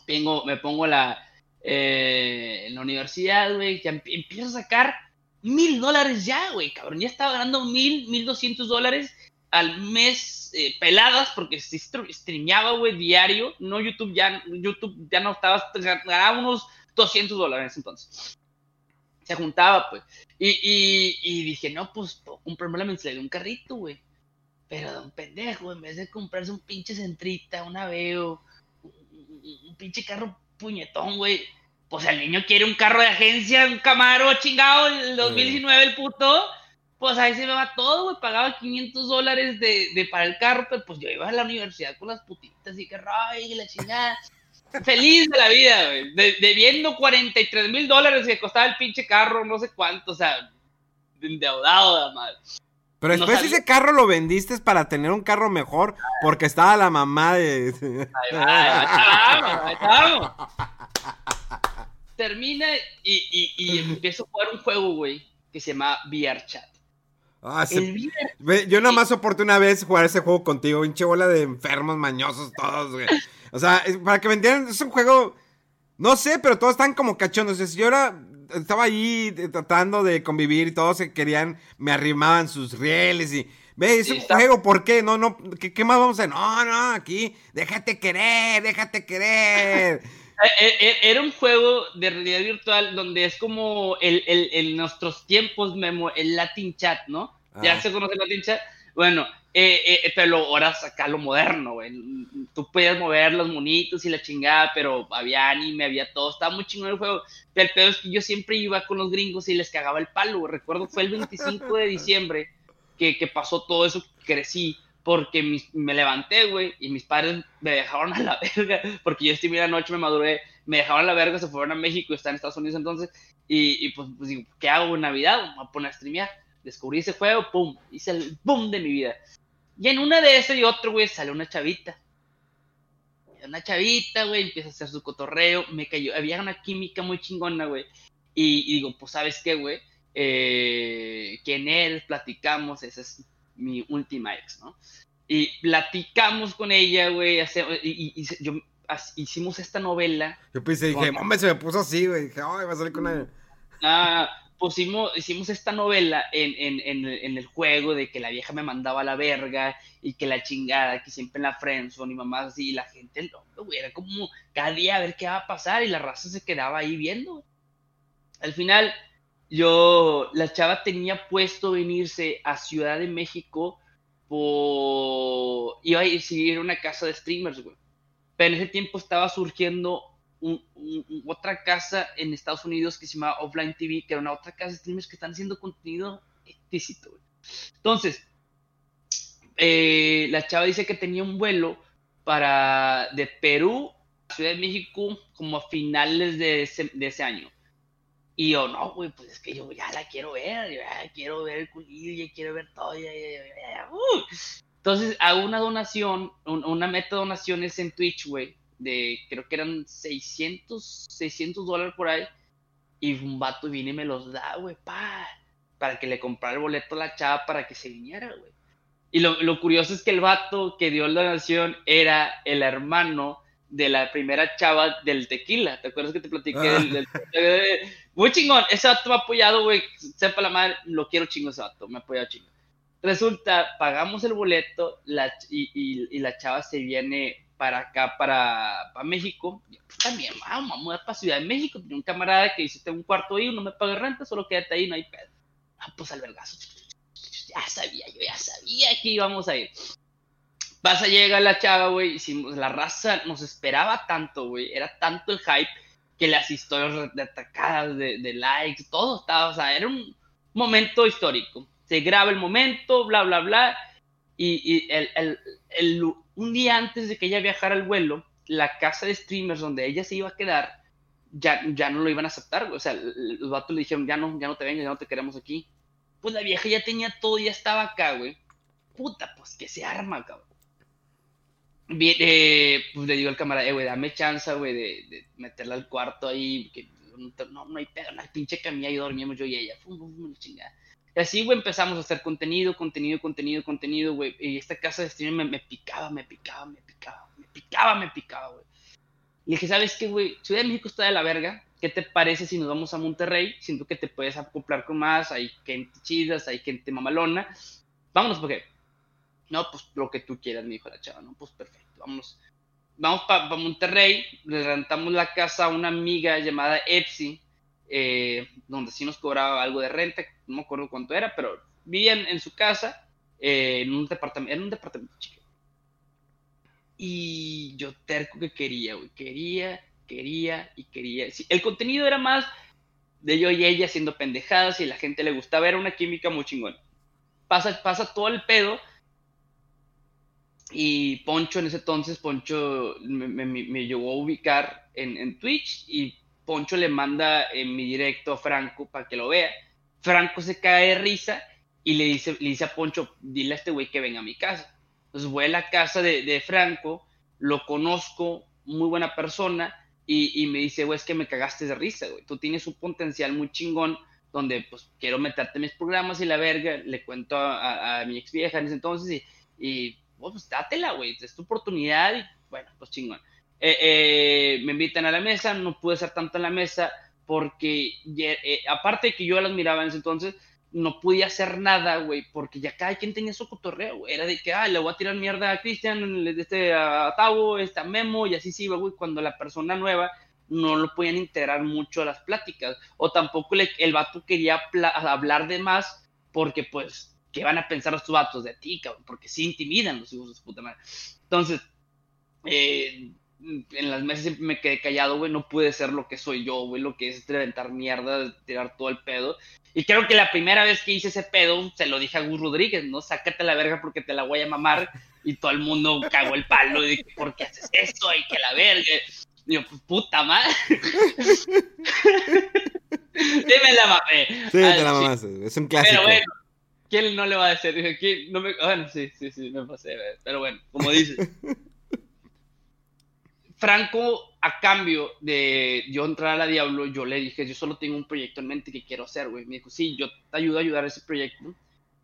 Vengo, me pongo la, eh, en la universidad, güey, ya empiezo a sacar mil dólares ya, güey, cabrón. Ya estaba ganando mil, mil doscientos dólares al mes eh, peladas porque si streameaba, güey, diario. No YouTube ya, YouTube ya no estaba, ganaba unos 200 dólares entonces se juntaba, pues. Y, y, y dije, no, pues comprarme la mensualidad de un carrito, güey. Pero de un pendejo, en vez de comprarse un pinche centrita, un aveo, un, pinche carro puñetón, güey. Pues el niño quiere un carro de agencia, un Camaro chingado, el 2019 el puto. Pues ahí se me va todo, güey. Pagaba 500 dólares de, de, para el carro, pero pues yo iba a la universidad con las putitas y que, ay, la chingada feliz de la vida, güey. debiendo 43 mil dólares que costaba el pinche carro, no sé cuánto, o sea, endeudado, madre. Pero después ese carro lo vendiste para tener un carro mejor porque estaba la mamá de... Ahí va, ahí estamos, Termina y, y, empiezo a jugar un juego, güey, que se llama Ah, Yo nada más soporté una vez jugar ese juego contigo, pinche bola de enfermos mañosos todos, güey. O sea, para que me entiendan, es un juego... No sé, pero todos están como cachondos. Si yo era estaba allí tratando de convivir y todos se querían, me arrimaban sus rieles y... Ve, es un juego, ¿por qué? No, no, ¿qué, más vamos a hacer? No, no, aquí, déjate querer, déjate querer. Eh, eh, eh, era un juego de realidad virtual donde es como el, el, el nuestros tiempos, Memo, el Latin Chat, ¿no? ¿Ya ah. se conoce el Latin Chat? Bueno, pero ahora saca lo moderno, güey tú podías mover los monitos y la chingada, pero había anime, había todo, estaba muy chingón el juego. Pero el peor es que yo siempre iba con los gringos y les cagaba el palo, recuerdo fue el 25 de diciembre que, que pasó todo eso, crecí, porque me levanté, güey, y mis padres me dejaron a la verga, porque yo estimé la noche, me maduré, me dejaron a la verga, se fueron a México, están en Estados Unidos entonces, y, pues, pues, digo, ¿qué hago en Navidad? Me voy a poner a streamear. Descubrí ese juego, pum, hice el boom de mi vida. Y en una de esas y otro, güey, sale una chavita una chavita, güey, empieza a hacer su cotorreo, me cayó, había una química muy chingona, güey. Y, digo, pues, ¿sabes qué, güey? Eh, ¿Quién eres? Platicamos, esa es mi última ex, ¿no? Y platicamos con ella, güey, y, y, yo, hicimos esta novela. Yo pensé, dije, hombre, se me puso así, güey, dije, ay, va a salir con ella. Ah, pusimos, hicimos esta novela en, en, en, en, el juego de que la vieja me mandaba a la verga y que la chingada, que siempre en la friendzone y mamás así, y la gente, no, güey, era como cada día a ver qué va a pasar y la raza se quedaba ahí viendo. Al final, yo, la chava tenía puesto venirse a Ciudad de México por... iba a ir a una casa de streamers, güey. Pero en ese tiempo estaba surgiendo otra casa en Estados Unidos que se llama Offline TV, que era una otra casa de streamers que están haciendo contenido explícito. Entonces, eh, la chava dice que tenía un vuelo para de Perú a Ciudad de México como a finales de ese, año. Y yo, no, güey, pues es que yo ya la quiero ver, ya quiero ver el culillo, ya quiero ver todo. Uh. Entonces hago una donación, una meta de donaciones en Twitch, güey, de creo que eran 600, 600 dólares por ahí. Y un vato viene y me los da, güey, pa, para que le comprara el boleto a la chava para que se viniera, güey. Y lo, lo, curioso es que el vato que dio la donación era el hermano de la primera chava del tequila. ¿Te acuerdas que te platiqué del, Muy chingón. Ese vato me ha apoyado, güey. Sepa la madre, lo quiero chingo ese vato. Me ha apoyado chingo. Resulta, pagamos el boleto la, y, y, y la chava se viene para acá, para, para México. Pues, también, vamos, a mudar para Ciudad de México. Tenía un camarada que dice, tengo un cuarto ahí, no me pague renta, solo quédate ahí, no hay pedo. Ah, pues al vergazo. Ya sabía, yo ya sabía que íbamos a ir. Pasa, llega la chava, güey, hicimos, la raza nos esperaba tanto, güey, era tanto el hype que las historias de atacadas, de, likes, todo estaba, o sea, era un momento histórico. Se graba el momento, bla, bla, bla, y, y el, el, el, un día antes de que ella viajara al vuelo, la casa de streamers donde ella se iba a quedar, ya, ya no lo iban a aceptar, O sea, los vatos le dijeron, ya no, ya no te vengas, ya no te queremos aquí. Pues la vieja ya tenía todo, ya estaba acá, güey. Puta, pues que se arma, cabrón. Bien, eh, pues le digo al camarada, eh, güey, dame chance, güey, de, meterla al cuarto ahí, que no, no hay pedo, hay pinche camilla y dormíamos yo y ella. Fum, fum, fum, chingada. Y así, güey, empezamos a hacer contenido, contenido, contenido, contenido, güey. Y esta casa de streaming me, picaba, me picaba, me picaba, me picaba, me picaba, güey. Y dije, ¿sabes qué, güey? Ciudad de México está de la verga. ¿Qué te parece si nos vamos a Monterrey? Siento que te puedes acoplar con más, hay gente chidas, hay gente mamalona. Vámonos, porque. No, pues lo que tú quieras, me dijo la chava, ¿no? Pues perfecto, vámonos. Vamos para Monterrey, le rentamos la casa a una amiga llamada Epsi, eh, donde sí nos cobraba algo de renta, no me acuerdo cuánto era, pero vivían en su casa, eh, en un departamento, en un departamento chico. Y yo terco que quería, güey, quería, quería y quería. el contenido era más de yo y ella haciendo pendejadas y la gente le gustaba, era una química muy chingona. Pasa, pasa todo el pedo. Y Poncho en ese entonces, Poncho me, me, llegó a ubicar en, en Twitch y Poncho le manda en mi directo a Franco para que lo vea. Franco se cae de risa y le dice, le dice a Poncho, dile a este güey que venga a mi casa. Entonces voy a la casa de, de Franco, lo conozco, muy buena persona, y, y me dice, güey, es que me cagaste de risa, güey. Tú tienes un potencial muy chingón donde pues quiero meterte en mis programas y la verga, le cuento a, a, mi ex vieja en ese entonces y, y oh, pues dátela, güey, es tu oportunidad y bueno, pues chingón. Eh, eh, me invitan a la mesa, no pude ser tanto en la mesa porque eh, aparte de que yo las miraba en ese entonces, no podía hacer nada, güey, porque ya cada quien tenía su cotorreo, güey. Era de que, ah, le voy a tirar mierda a Cristian, este, a Tavo, este, a Memo, y así sí, güey, cuando la persona nueva no lo podían integrar mucho a las pláticas. O tampoco el vato quería hablar de más, porque, pues, ¿qué van a pensar los vatos de ti, cabrón? Porque sí intimidan los hijos de su puta madre. Entonces, eh, en las mesas siempre me quedé callado, güey, no pude ser lo que soy yo, güey, lo que es reventar mierda, tirar todo el pedo. Y creo que la primera vez que hice ese pedo, se lo dije a Gus Rodríguez, ¿no? Sácate la verga porque te la voy a mamar. Y todo el mundo cagó el palo y dije, ¿por qué haces eso? Y que la verga. Yo, pues, puta madre. Dime la mamé. Sí, te la mamaste, es un clásico. Pero bueno, ¿quién no le va a decir? ¿Quién no me... Bueno, sí, sí, sí, me pasé. Pero bueno, como dices. Franco, a cambio de yo entrar a la Diablo, yo le dije, yo solo tengo un proyecto en mente que quiero hacer, güey. Me dijo, sí, yo te ayudo a ayudar a ese proyecto,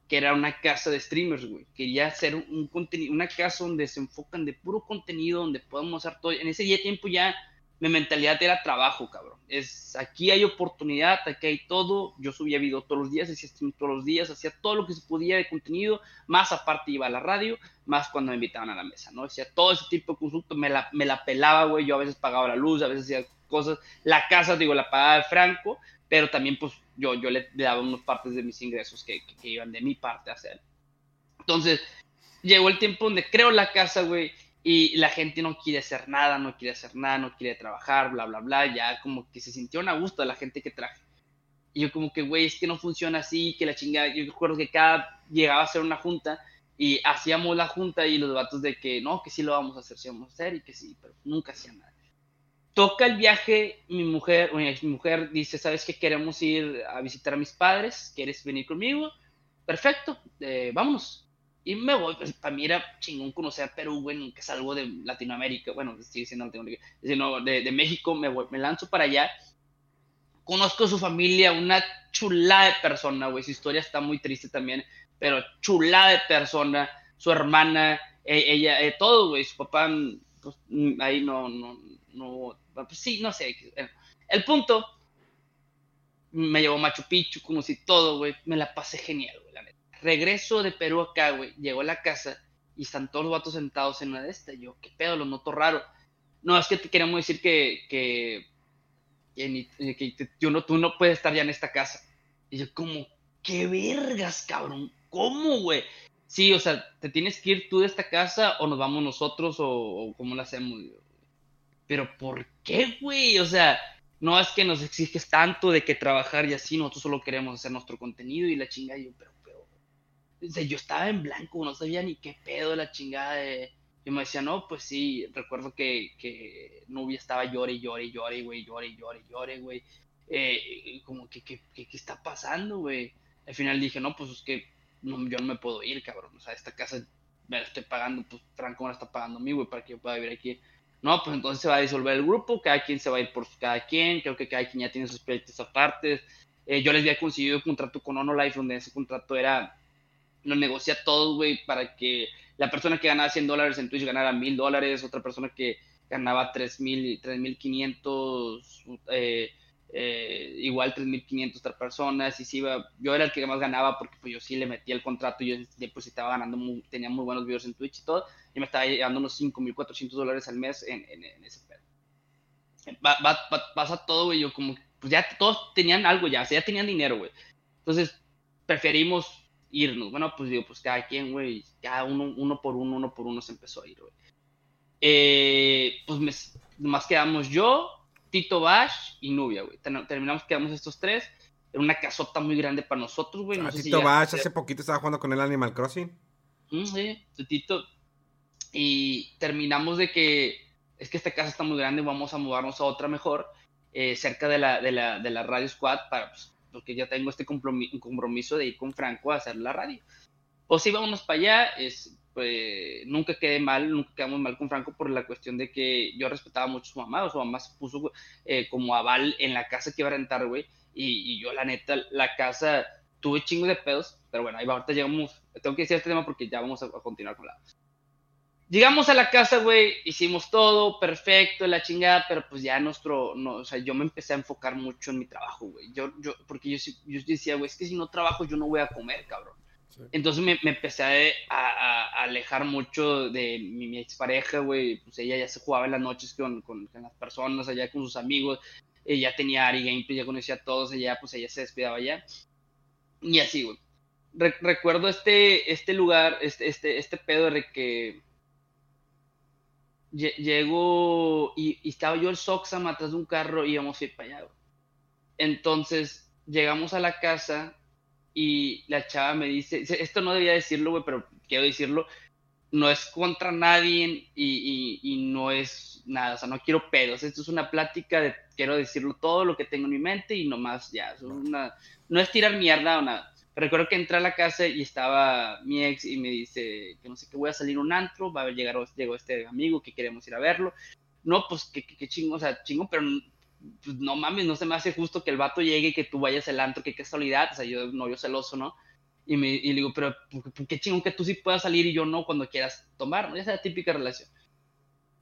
que era una casa de streamers, güey. Quería hacer un, contenido, una casa donde se enfocan de puro contenido, donde podemos hacer todo. En ese día tiempo ya mi mentalidad era trabajo, cabrón. Es, aquí hay oportunidad, aquí hay todo. Yo subía video todos los días, hacía stream todos los días, hacía todo lo que se podía de contenido, más aparte iba a la radio, más cuando me invitaban a la mesa, ¿no? Hacía todo ese tipo de consultas, me la, me la pelaba, güey. Yo a veces pagaba la luz, a veces hacía cosas. La casa, digo, la pagaba de Franco, pero también, pues, yo, yo le, daba unas partes de mis ingresos que, que, que iban de mi parte a hacer. Entonces, llegó el tiempo donde creo la casa, güey y la gente no quiere hacer nada, no quiere hacer nada, no quiere trabajar, bla, bla, bla, ya como que se sintió a gusto la gente que traje. Y yo como que, güey, es que no funciona así, que la chingada, yo recuerdo que cada llegaba a hacer una junta y hacíamos la junta y los datos de que no, que sí lo vamos a hacer, sí vamos a hacer y que sí, pero nunca hacía nada. Toca el viaje, mi mujer, mi mujer dice, ¿sabes que queremos ir a visitar a mis padres? ¿Quieres venir conmigo? Perfecto, eh, vámonos y me voy, pues para mí era chingón conocer a Perú, güey, que salgo de Latinoamérica, bueno, sigue siendo Latinoamérica, sino de, México, me, voy, me lanzo para allá. Conozco a su familia, una chulada de persona, güey, su historia está muy triste también, pero chulada de persona, su hermana, e, ella, eh, todo, güey, su papá, pues, mm, ahí no, no, no, pues sí, no sé. El punto, me llevó Machu Picchu, conocí todo, güey, me la pasé genial, güey, la neta regreso de Perú acá, güey, llegó a la casa y están todos los vatos sentados en una de estas. Yo, qué pedo, lo noto raro. No, es que te queremos decir que, que, que, no, tú no puedes estar ya en esta casa. Y yo, como, qué vergas, cabrón, ¿cómo, güey? Sí, o sea, te tienes que ir tú de esta casa o nos vamos nosotros o, cómo lo hacemos. Pero, ¿por qué, güey? O sea, no es que nos exiges tanto de que trabajar y así, nosotros solo queremos hacer nuestro contenido y la chingada. yo, pero yo estaba en blanco, no sabía ni qué pedo la chingada de... Yo me decía, no, pues sí, recuerdo que, que Nubia estaba llore, llore, llore, güey, llore, llore, llore, güey. Eh, como que, ¿qué está pasando, güey? Al final dije, no, pues es que yo no me puedo ir, cabrón. O sea, esta casa me la estoy pagando, pues Franco me la está pagando a mí, güey, para que yo pueda vivir aquí. No, pues entonces se va a disolver el grupo, cada quien se va a ir por cada quien, creo que cada quien ya tiene sus proyectos aparte. Eh, yo les había conseguido un contrato con Life, donde ese contrato era lo negocia todo, güey, para que la persona que ganaba 100 dólares en Twitch ganara 1000 dólares, otra persona que ganaba 3000, 3500, eh, eh, igual 3500 otra persona, así sí iba, yo era el que más ganaba porque pues yo sí le metía el contrato, yo pues estaba ganando, tenía muy buenos videos en Twitch y todo, y me estaba llevando unos 5400 dólares al mes en, en, ese pedo. Va, va, pasa todo, güey, yo como, pues ya todos tenían algo ya, o sea, ya tenían dinero, güey. Entonces, preferimos irnos. Bueno, pues digo, pues cada quien, güey, cada uno, uno por uno, uno por uno se empezó a ir, güey. Eh, pues más quedamos yo, Tito Bash y Nubia, güey. Terminamos, quedamos estos tres. Era una casota muy grande para nosotros, güey. No ah, Tito Bash hace poquito estaba jugando con el Animal Crossing. Mm, sí, Tito. Y terminamos de que es que esta casa está muy grande, vamos a mudarnos a otra mejor, eh, cerca de la, de, la, de la Radio Squad para pues, porque ya tengo este compromiso de ir con Franco a hacer la radio. Pues sí, vámonos para allá, es, pues, nunca quedé mal, nunca quedamos mal con Franco por la cuestión de que yo respetaba mucho a su mamá, o su mamá se puso eh, como aval en la casa que iba a rentar, güey, y, y, yo la neta, la casa, tuve chingo de pedos, pero bueno, ahí va, ahorita llegamos, tengo que decir este tema porque ya vamos a continuar con la... Llegamos a la casa, güey, hicimos todo perfecto, la chingada, pero pues ya nuestro, no, o sea, yo me empecé a enfocar mucho en mi trabajo, güey. Yo, yo, porque yo, yo decía, güey, es que si no trabajo yo no voy a comer, cabrón. Entonces me, me empecé a, a, alejar mucho de mi, mi expareja, güey. Pues ella ya se jugaba en las noches con, con, con, las personas, allá con sus amigos. Ella tenía Ari Gameplay, ya conocía a todos, ella, pues ella se despidaba allá. Y así, güey. recuerdo este, este lugar, este, este, este pedo de que llego y, estaba yo el Soxam atrás de un carro y íbamos a ir para allá. Entonces llegamos a la casa y la chava me dice, esto no debía decirlo, güey, pero quiero decirlo, no es contra nadie y, y, no es nada, o sea, no quiero pedos, esto es una plática de, quiero decirlo todo lo que tengo en mi mente y nomás ya, no es tirar mierda o nada. Recuerdo que entré a la casa y estaba mi ex y me dice que no sé qué voy a salir un antro, va a llegar llegó este amigo que queremos ir a verlo. No, pues que, que, chingo, o sea, chingo, pero pues, no mames, no se me hace justo que el vato llegue y que tú vayas al antro, que casualidad, o sea, yo novio celoso, ¿no? Y, me, y le digo, pero qué chingo que tú sí puedas salir y yo no cuando quieras tomar, ¿no? Esa es la típica relación.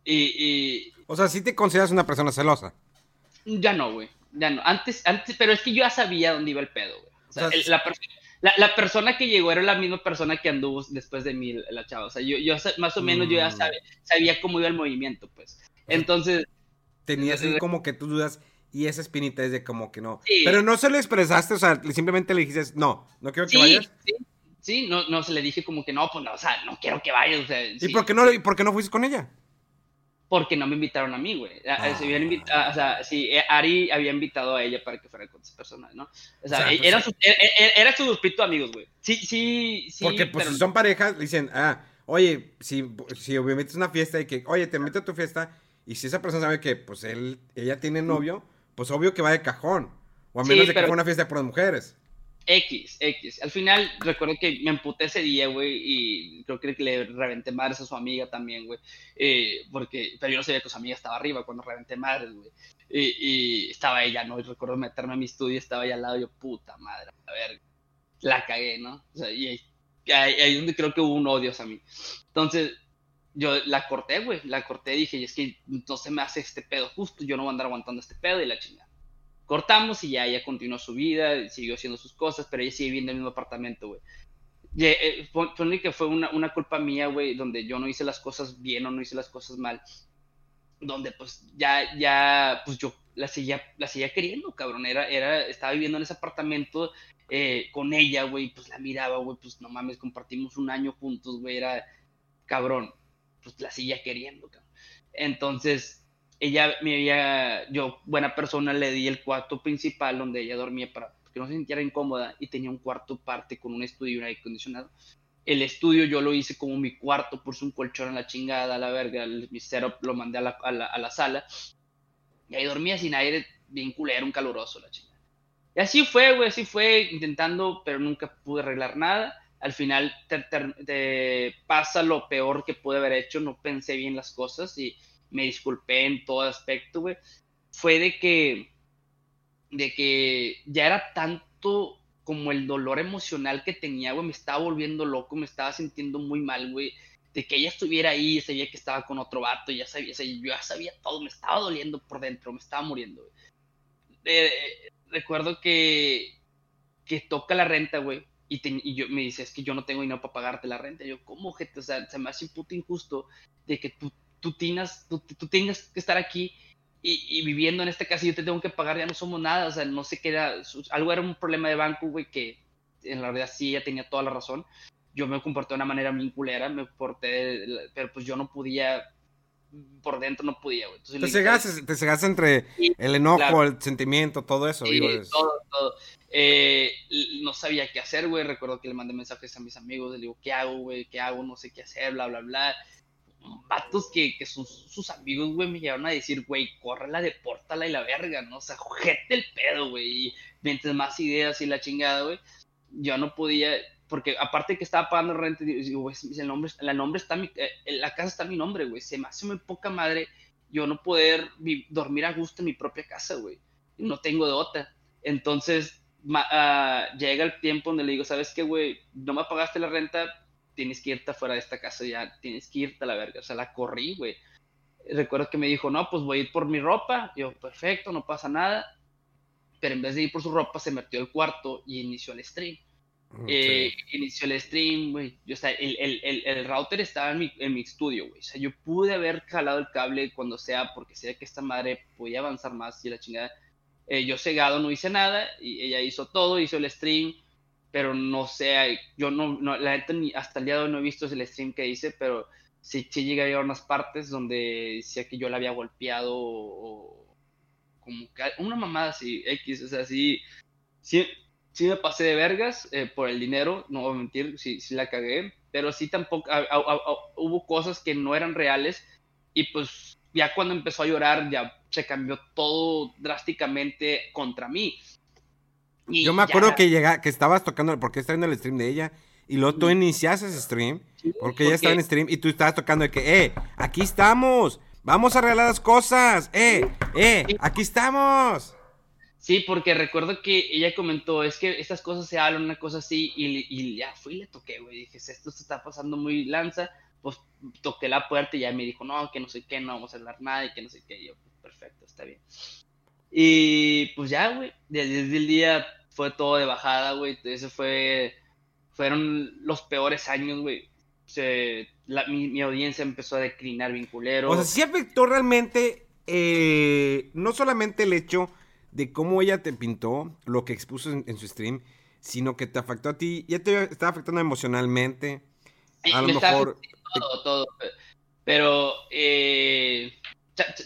Y, y... O sea, ¿sí te consideras una persona celosa? Ya no, güey, ya no. Antes, antes, pero es que yo ya sabía dónde iba el pedo, güey. O sea, la, la, la, persona que llegó era la misma persona que anduvo después de mí, la chava. O sea, yo, yo más o menos yo ya mm. sabía, sabía cómo iba el movimiento, pues. Entonces. Tenías así como que tú dudas y esa espinita es de como que no. Pero no se lo expresaste, o sea, simplemente le dijiste, no, no quiero que vayas. Sí, sí, no, no se le dije como que no, pues no, o sea, no quiero que vayas. O sea, ¿Y por qué no, y por qué no fuiste con ella? Porque no me invitaron a mí, güey. Ah. Se habían invitado, o sea, sí, eh, Ari había invitado a ella para que fuera con esa persona, ¿no? O sea, pues era, su, era, era, su grupito amigos, güey. Sí, sí, sí. Porque pues si son parejas, dicen, ah, oye, si, si obviamente es una fiesta y que, oye, te meto a tu fiesta, y si esa persona sabe que, pues, él, ella tiene novio, pues obvio que va de cajón. O a menos de que fue una fiesta por las mujeres. X, X. Al final recuerdo que me emputé ese día, güey, y creo que le reventé madres a su amiga también, güey. Eh, porque, pero yo no sabía que su amiga estaba arriba cuando reventé madres, güey. Y, estaba ella, ¿no? Y recuerdo meterme a mi estudio, estaba ella al lado, y yo, puta madre, a ver, la cagué, ¿no? O sea, y ahí, ahí, donde creo que hubo un odio a mí. Entonces, yo la corté, güey, la corté, dije, y es que no se me hace este pedo justo, yo no voy a andar aguantando este pedo y la chingada cortamos y ya ella continuó su vida, siguió haciendo sus cosas, pero ella sigue viviendo en el mismo apartamento, güey. Eh, fue que fue una, una culpa mía, güey, donde yo no hice las cosas bien o no hice las cosas mal. Donde pues ya, ya, pues yo la seguía, la seguía queriendo, cabrón. Era, era, estaba viviendo en ese apartamento eh, con ella, güey, pues la miraba, güey, pues no mames, compartimos un año juntos, güey, era cabrón, pues la seguía queriendo, cabrón. Entonces, ella me había, yo, buena persona, le di el cuarto principal donde ella dormía para que no se sintiera incómoda y tenía un cuarto parte con un estudio y un aire acondicionado. El estudio yo lo hice como mi cuarto, puse un colchón en la chingada, a la verga, el, mi lo mandé a la, a, la, a la, sala y ahí dormía sin aire, bien culero, un caluroso la chingada. Y así fue, güey, así fue, intentando, pero nunca pude arreglar nada. Al final te, te pasa lo peor que pude haber hecho, no pensé bien las cosas y me disculpé en todo aspecto, güey, fue de que, de que ya era tanto como el dolor emocional que tenía, güey, me estaba volviendo loco, me estaba sintiendo muy mal, güey, de que ella estuviera ahí, sabía que estaba con otro vato, ya sabía, yo ya sabía todo, me estaba doliendo por dentro, me estaba muriendo, güey. Recuerdo que, que toca la renta, güey, y, y, yo me dice, es que yo no tengo dinero para pagarte la renta. yo, ¿cómo, gente? O sea, se me hace un puto injusto de que tú tú, tienes, tú, tengas que estar aquí y, viviendo en esta casa yo te tengo que pagar, ya no somos nada, o sea, no sé qué era, algo era un problema de banco, güey, que en la verdad sí ella tenía toda la razón. Yo me comporté de una manera muy culera, me porté, pero pues yo no podía, por dentro no podía, güey. te, cegaste, te cegaste entre el enojo, el sentimiento, todo eso, sí, todo, todo. Eh, no sabía qué hacer, güey. Recuerdo que le mandé mensajes a mis amigos, le digo, ¿qué hago, güey? ¿Qué hago? No sé qué hacer, bla, bla, bla vatos que, que son sus amigos, güey, me llevaron a decir, güey, córrela, depórtala y la verga, ¿no? O sea, jete el pedo, güey. Y mientras más ideas y la chingada, güey, yo no podía, porque aparte que estaba pagando renta, digo, el nombre, la nombre está mi, eh, la casa está mi nombre, güey. Se me hace muy poca madre yo no poder dormir a gusto en mi propia casa, güey. No tengo de. Entonces, uh, llega el tiempo donde le digo, ¿sabes qué, güey? No me pagaste la renta, tienes que irte afuera de esta casa ya, tienes que irte a la verga. O sea, la corrí, güey. Recuerdo que me dijo, no, pues voy a ir por mi ropa. Yo, perfecto, no pasa nada. Pero en vez de ir por su ropa, se metió al cuarto y inició el stream. Eh, inició el stream, güey. O sea, el, el, el, router estaba en mi, en mi estudio, güey. O sea, yo pude haber jalado el cable cuando sea, porque sé que esta madre podía avanzar más y la chingada. Eh, yo cegado no hice nada y ella hizo todo, hizo el stream, pero no sé, yo no, no la neta ni hasta el día de hoy no he visto el stream que hice, pero sí, sí llegué a ver unas partes donde decía que yo la había golpeado o, como que una mamada así, X, o sea, sí, sí, me pasé de vergas eh, por el dinero, no voy a mentir, sí, sí la cagué, pero sí tampoco, hubo cosas que no eran reales y pues ya cuando empezó a llorar ya se cambió todo drásticamente contra mí. Yo me acuerdo que llega, que estabas tocando, porque estaba en el stream de ella, y luego tú iniciaste ese stream, porque ella estaba en stream, y tú estabas tocando de que, eh, aquí estamos, vamos a arreglar las cosas, eh, eh, aquí estamos. Sí, porque recuerdo que ella comentó, es que estas cosas se hablan, una cosa así, y, y ya fui y le toqué, güey, dije, esto se está pasando muy lanza, pues toqué la puerta y ya me dijo, no, que no sé qué, no vamos a hablar nada y que no sé qué. Y yo, pues, perfecto, está bien. Y pues ya, güey, desde el día fue todo de bajada, güey. Ese fue, fueron los peores años, güey. mi, mi, audiencia empezó a declinar vinculero. O sea, sí afectó realmente, eh, no solamente el hecho de cómo ella te pintó, lo que expuso en, en su stream, sino que te afectó a ti, ya te estaba afectando emocionalmente. A lo mejor todo, todo. Pero eh,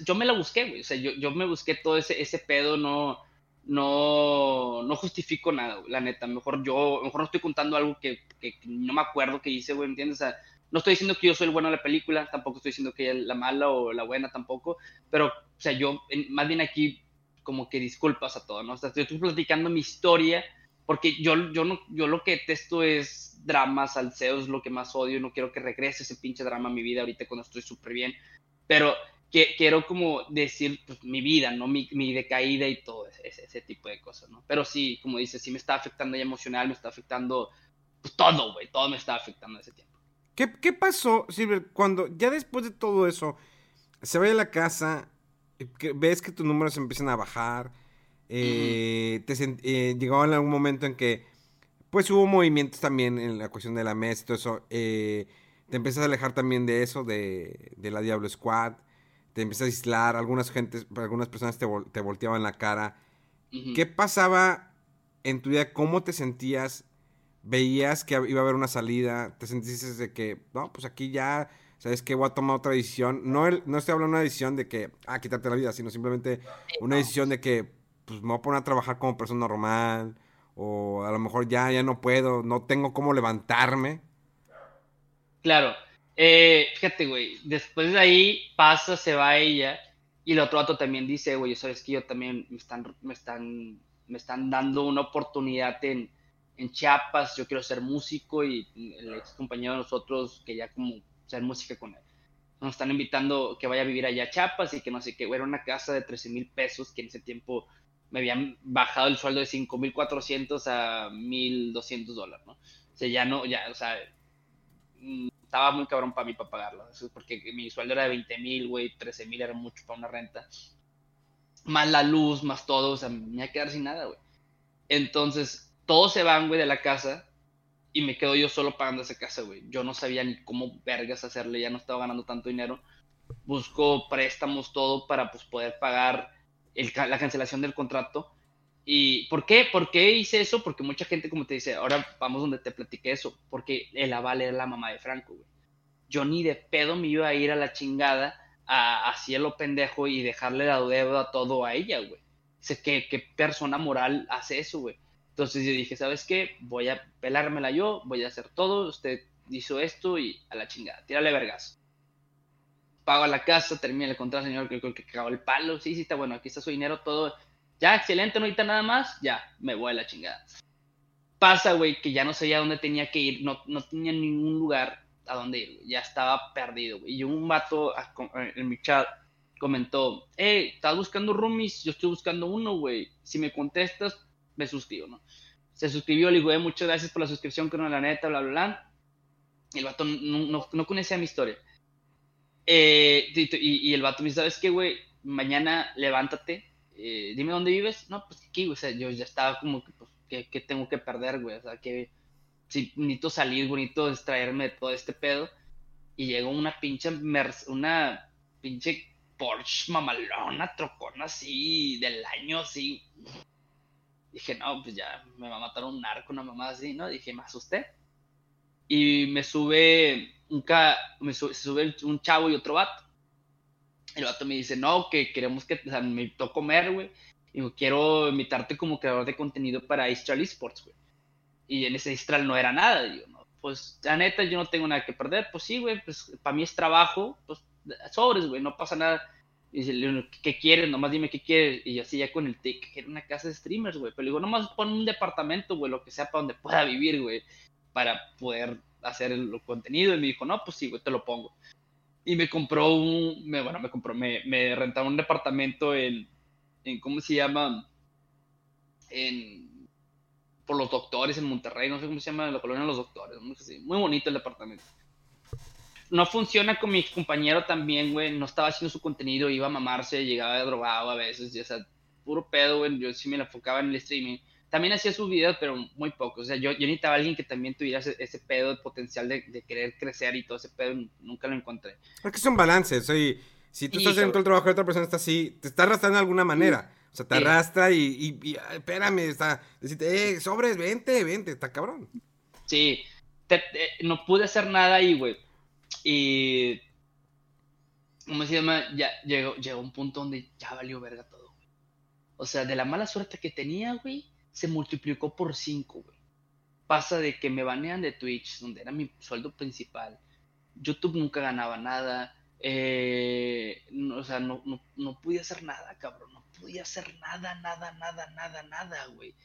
yo me la busqué, güey. O sea, yo, yo me busqué todo ese, ese pedo, no, no, no justifico nada, la neta. Mejor yo, mejor no estoy contando algo que, que, no me acuerdo que hice, güey, ¿entiendes? No estoy diciendo que yo soy el bueno de la película, tampoco estoy diciendo que es la mala o la buena tampoco, pero, o sea, yo más bien aquí como que disculpas a todo, ¿no? O sea, estoy platicando mi historia porque yo, yo, no, yo lo que detesto es dramas, salseos, lo que más odio, no quiero que regrese ese pinche drama a mi vida ahorita cuando estoy súper bien, pero que, quiero como decir pues, mi vida, ¿no? Mi, mi decaída y todo ese, ese, tipo de cosas, ¿no? Pero sí, como dices, sí me está afectando ya emocional, me está afectando pues, todo, güey, todo me está afectando ese tiempo. ¿Qué, qué pasó, Silver, cuando ya después de todo eso se vaya a la casa, que ves que tus números empiezan a bajar, eh, te eh, llegó en algún momento en que pues hubo movimientos también en la cuestión de la mesa y todo eso. Eh, te empiezas a alejar también de eso, de, la Diablo Squad. Te empiezas a aislar. Algunas, gentes, algunas personas te, te volteaban la cara. ¿Qué pasaba en tu vida? ¿Cómo te sentías? ¿Veías que iba a haber una salida? ¿Te sentiste de que, no, pues aquí ya, sabes que voy a tomar otra decisión? No, no estoy hablando de una decisión de que, ah, quitarte la vida, sino simplemente una decisión de que, pues me voy a poner a trabajar como persona normal o a lo mejor ya, ya no puedo, no tengo cómo levantarme. Claro, eh, fíjate, güey, después de ahí pasa, se va ella y el otro vato también dice, güey, sabes que yo también me están, me están, me están dando una oportunidad en, en Chiapas, yo quiero ser músico y el ex compañero de nosotros que ya como ser música con él. Nos están invitando que vaya a vivir allá a Chiapas y que no sé qué, güey, era una casa de 13 mil pesos que en ese tiempo me habían bajado el sueldo de 5.400 a 1.200 dólares, ¿no? O sea, ya no, ya, o sea, estaba muy cabrón para mí para pagarlo, porque mi sueldo era de 20.000, güey, 13.000 era mucho para una renta. Más la luz, más todo, o sea, me iba a quedar sin nada, güey. Entonces, todos se van, güey, de la casa y me quedo yo solo pagando esa casa, güey. Yo no sabía ni cómo vergas hacerle, ya no estaba ganando tanto dinero. Busco préstamos, todo para, pues, poder pagar la cancelación del contrato. ¿Y por qué? ¿Por qué hice eso? Porque mucha gente, como te dice, ahora vamos donde te platiqué eso, porque el aval era la mamá de Franco, güey. Yo ni de pedo me iba a ir a la chingada a, cielo pendejo y dejarle la deuda todo a ella, güey. Sé que qué persona moral hace eso, güey. Entonces yo dije, ¿sabes qué? Voy a pelármela yo, voy a hacer todo, usted hizo esto y a la chingada, tírale vergas. pago la casa, termina el contrato, señor, que creo que cagó el palo, sí, sí, está bueno, aquí está su dinero, todo, ya, excelente, no necesita nada más, ya, me voy a la chingada. Pasa, güey, que ya no sabía dónde tenía que ir, no, no tenía ningún lugar a dónde ir, ya estaba perdido, güey. Y un vato en mi chat comentó, hey, ¿estás buscando roomies? Yo estoy buscando uno, güey. Si me contestas, me suscribo, ¿no? Se suscribió, le digo, eh, muchas gracias por la suscripción, que no la neta, bla, bla, bla. Y el vato no, no, no conocía mi historia. Eh, y, el vato me dice, ¿sabes qué, güey? Mañana levántate, eh, dime dónde vives. No, pues aquí, güey, o sea, yo ya estaba como que, pues, ¿qué, tengo que perder, güey? O sea, que si necesito salir, bonito distraerme de todo este pedo. Y llegó una pinche, una pinche Porsche mamalona, trocona así, del año así. Dije, no, pues ya me va a matar un narco, una mamá así, ¿no? Dije, me asusté. Y me sube un, me sube, sube un chavo y otro vato. El vato me dice, no, que queremos que, o sea, me invitó comer, güey. Y quiero invitarte como creador de contenido para Istral Esports, güey. Y en ese Istral no era nada. Yo, no, pues, la neta, yo no tengo nada que perder. Pues sí, güey, pues para mí es trabajo, pues sobres, güey, no pasa nada. Y dice, ¿qué quieres? Nomás dime qué quieres. Y así ya con el tic, que una casa de streamers, güey. Pero digo, nomás pon un departamento, güey, lo que sea para donde pueda vivir, güey. Para poder hacer el, contenido. Y me dijo, no, pues sí, güey, te lo pongo. Y me compró un, me, bueno, me compró, me, me rentaba un departamento en, en, ¿cómo se llama? En, por los doctores en Monterrey, no sé cómo se llama, la colonia de los doctores. Muy bonito el departamento no funciona con mi compañero también, güey. No estaba haciendo su contenido, iba a mamarse, llegaba drogado a veces, y, o sea, puro pedo, güey. Yo sí me la enfocaba en el streaming. También hacía sus videos, pero muy poco. O sea, yo, yo necesitaba a alguien que también tuviera ese, pedo de potencial de, querer crecer y todo ese pedo. Nunca lo encontré. Es que es un balance. Soy, si tú estás haciendo el trabajo de otra persona, está así, te está arrastrando de alguna manera. O sea, te arrastra y, y, espérame, está, decirte, eh, sobres, vente, vente, está cabrón. Sí, no pude hacer nada ahí, güey. Y. ¿Cómo se llama? Ya llegó, llegó un punto donde ya valió verga todo, güey. O sea, de la mala suerte que tenía, güey, se multiplicó por 5, güey. Pasa de que me banean de Twitch, donde era mi sueldo principal. YouTube nunca ganaba nada. Eh, o sea, no, no, no podía hacer nada, cabrón. No podía hacer nada, nada, nada, nada, nada, güey.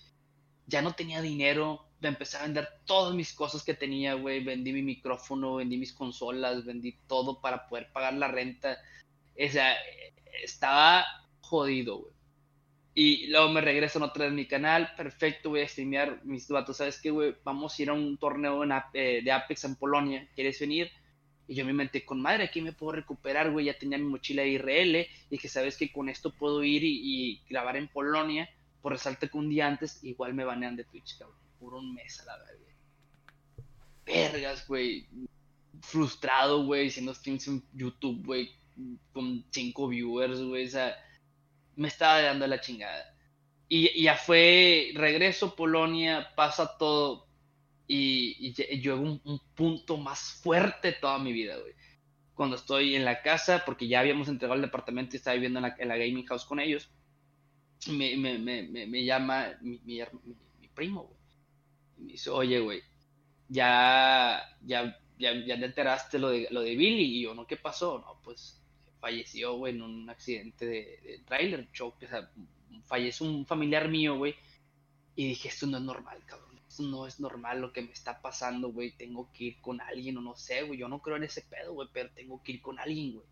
Ya no tenía dinero empecé a vender todas mis cosas que tenía, güey. Vendí mi micrófono, vendí mis consolas, vendí todo para poder pagar la renta. O sea, estaba jodido, güey. Y luego me regresan otra vez a mi canal. Perfecto, voy a streamear mis datos. ¿Sabes qué, güey? Vamos a ir a un torneo eh, de Apex en Polonia. ¿Quieres venir? Y yo me inventé con madre, aquí me puedo recuperar, güey. Ya tenía mi mochila IRL. Y que sabes que con esto puedo ir y, grabar en Polonia. Por resaltar que un día antes igual me banean de Twitch, cabrón por un mes a la verga. Vergas, güey. Frustrado, güey, haciendo streams en YouTube, güey, con cinco viewers, güey. O sea, me estaba dando la chingada. Y, ya fue, regreso Polonia, pasa todo. Y, y yo un, un, punto más fuerte toda mi vida, güey. Cuando estoy en la casa, porque ya habíamos entregado el departamento y estaba viviendo en la, gaming house con ellos, me, me, me, me llama mi, mi, mi primo, güey me dice, oye, güey, ya, ya, ya, ya te enteraste lo de, lo de Billy. Y yo, ¿no? ¿Qué pasó? No, pues falleció, güey, en un accidente de, de trailer, choque, o sea, falleció un familiar mío, güey. Y dije, esto no es normal, cabrón. Esto no es normal lo que me está pasando, güey. Tengo que ir con alguien o no sé, güey. Yo no creo en ese pedo, güey, pero tengo que ir con alguien, güey.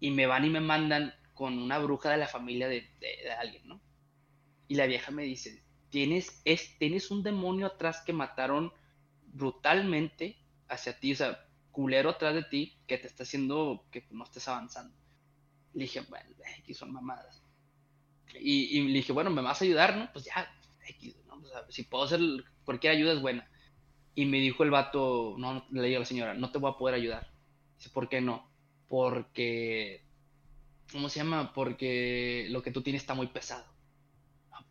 Y me van y me mandan con una bruja de la familia de, de alguien, ¿no? Y la vieja me dice, tienes, es, tienes un demonio atrás que mataron brutalmente hacia ti, o sea, culero atrás de ti que te está haciendo que no estés avanzando. Le dije, bueno, aquí son mamadas. Y, le dije, bueno, ¿me vas a ayudar? No, pues ya, si puedo hacer cualquier ayuda es buena. Y me dijo el vato, no, le digo a la señora, no te voy a poder ayudar. Dice, ¿por qué no? Porque, ¿cómo se llama? Porque lo que tú tienes está muy pesado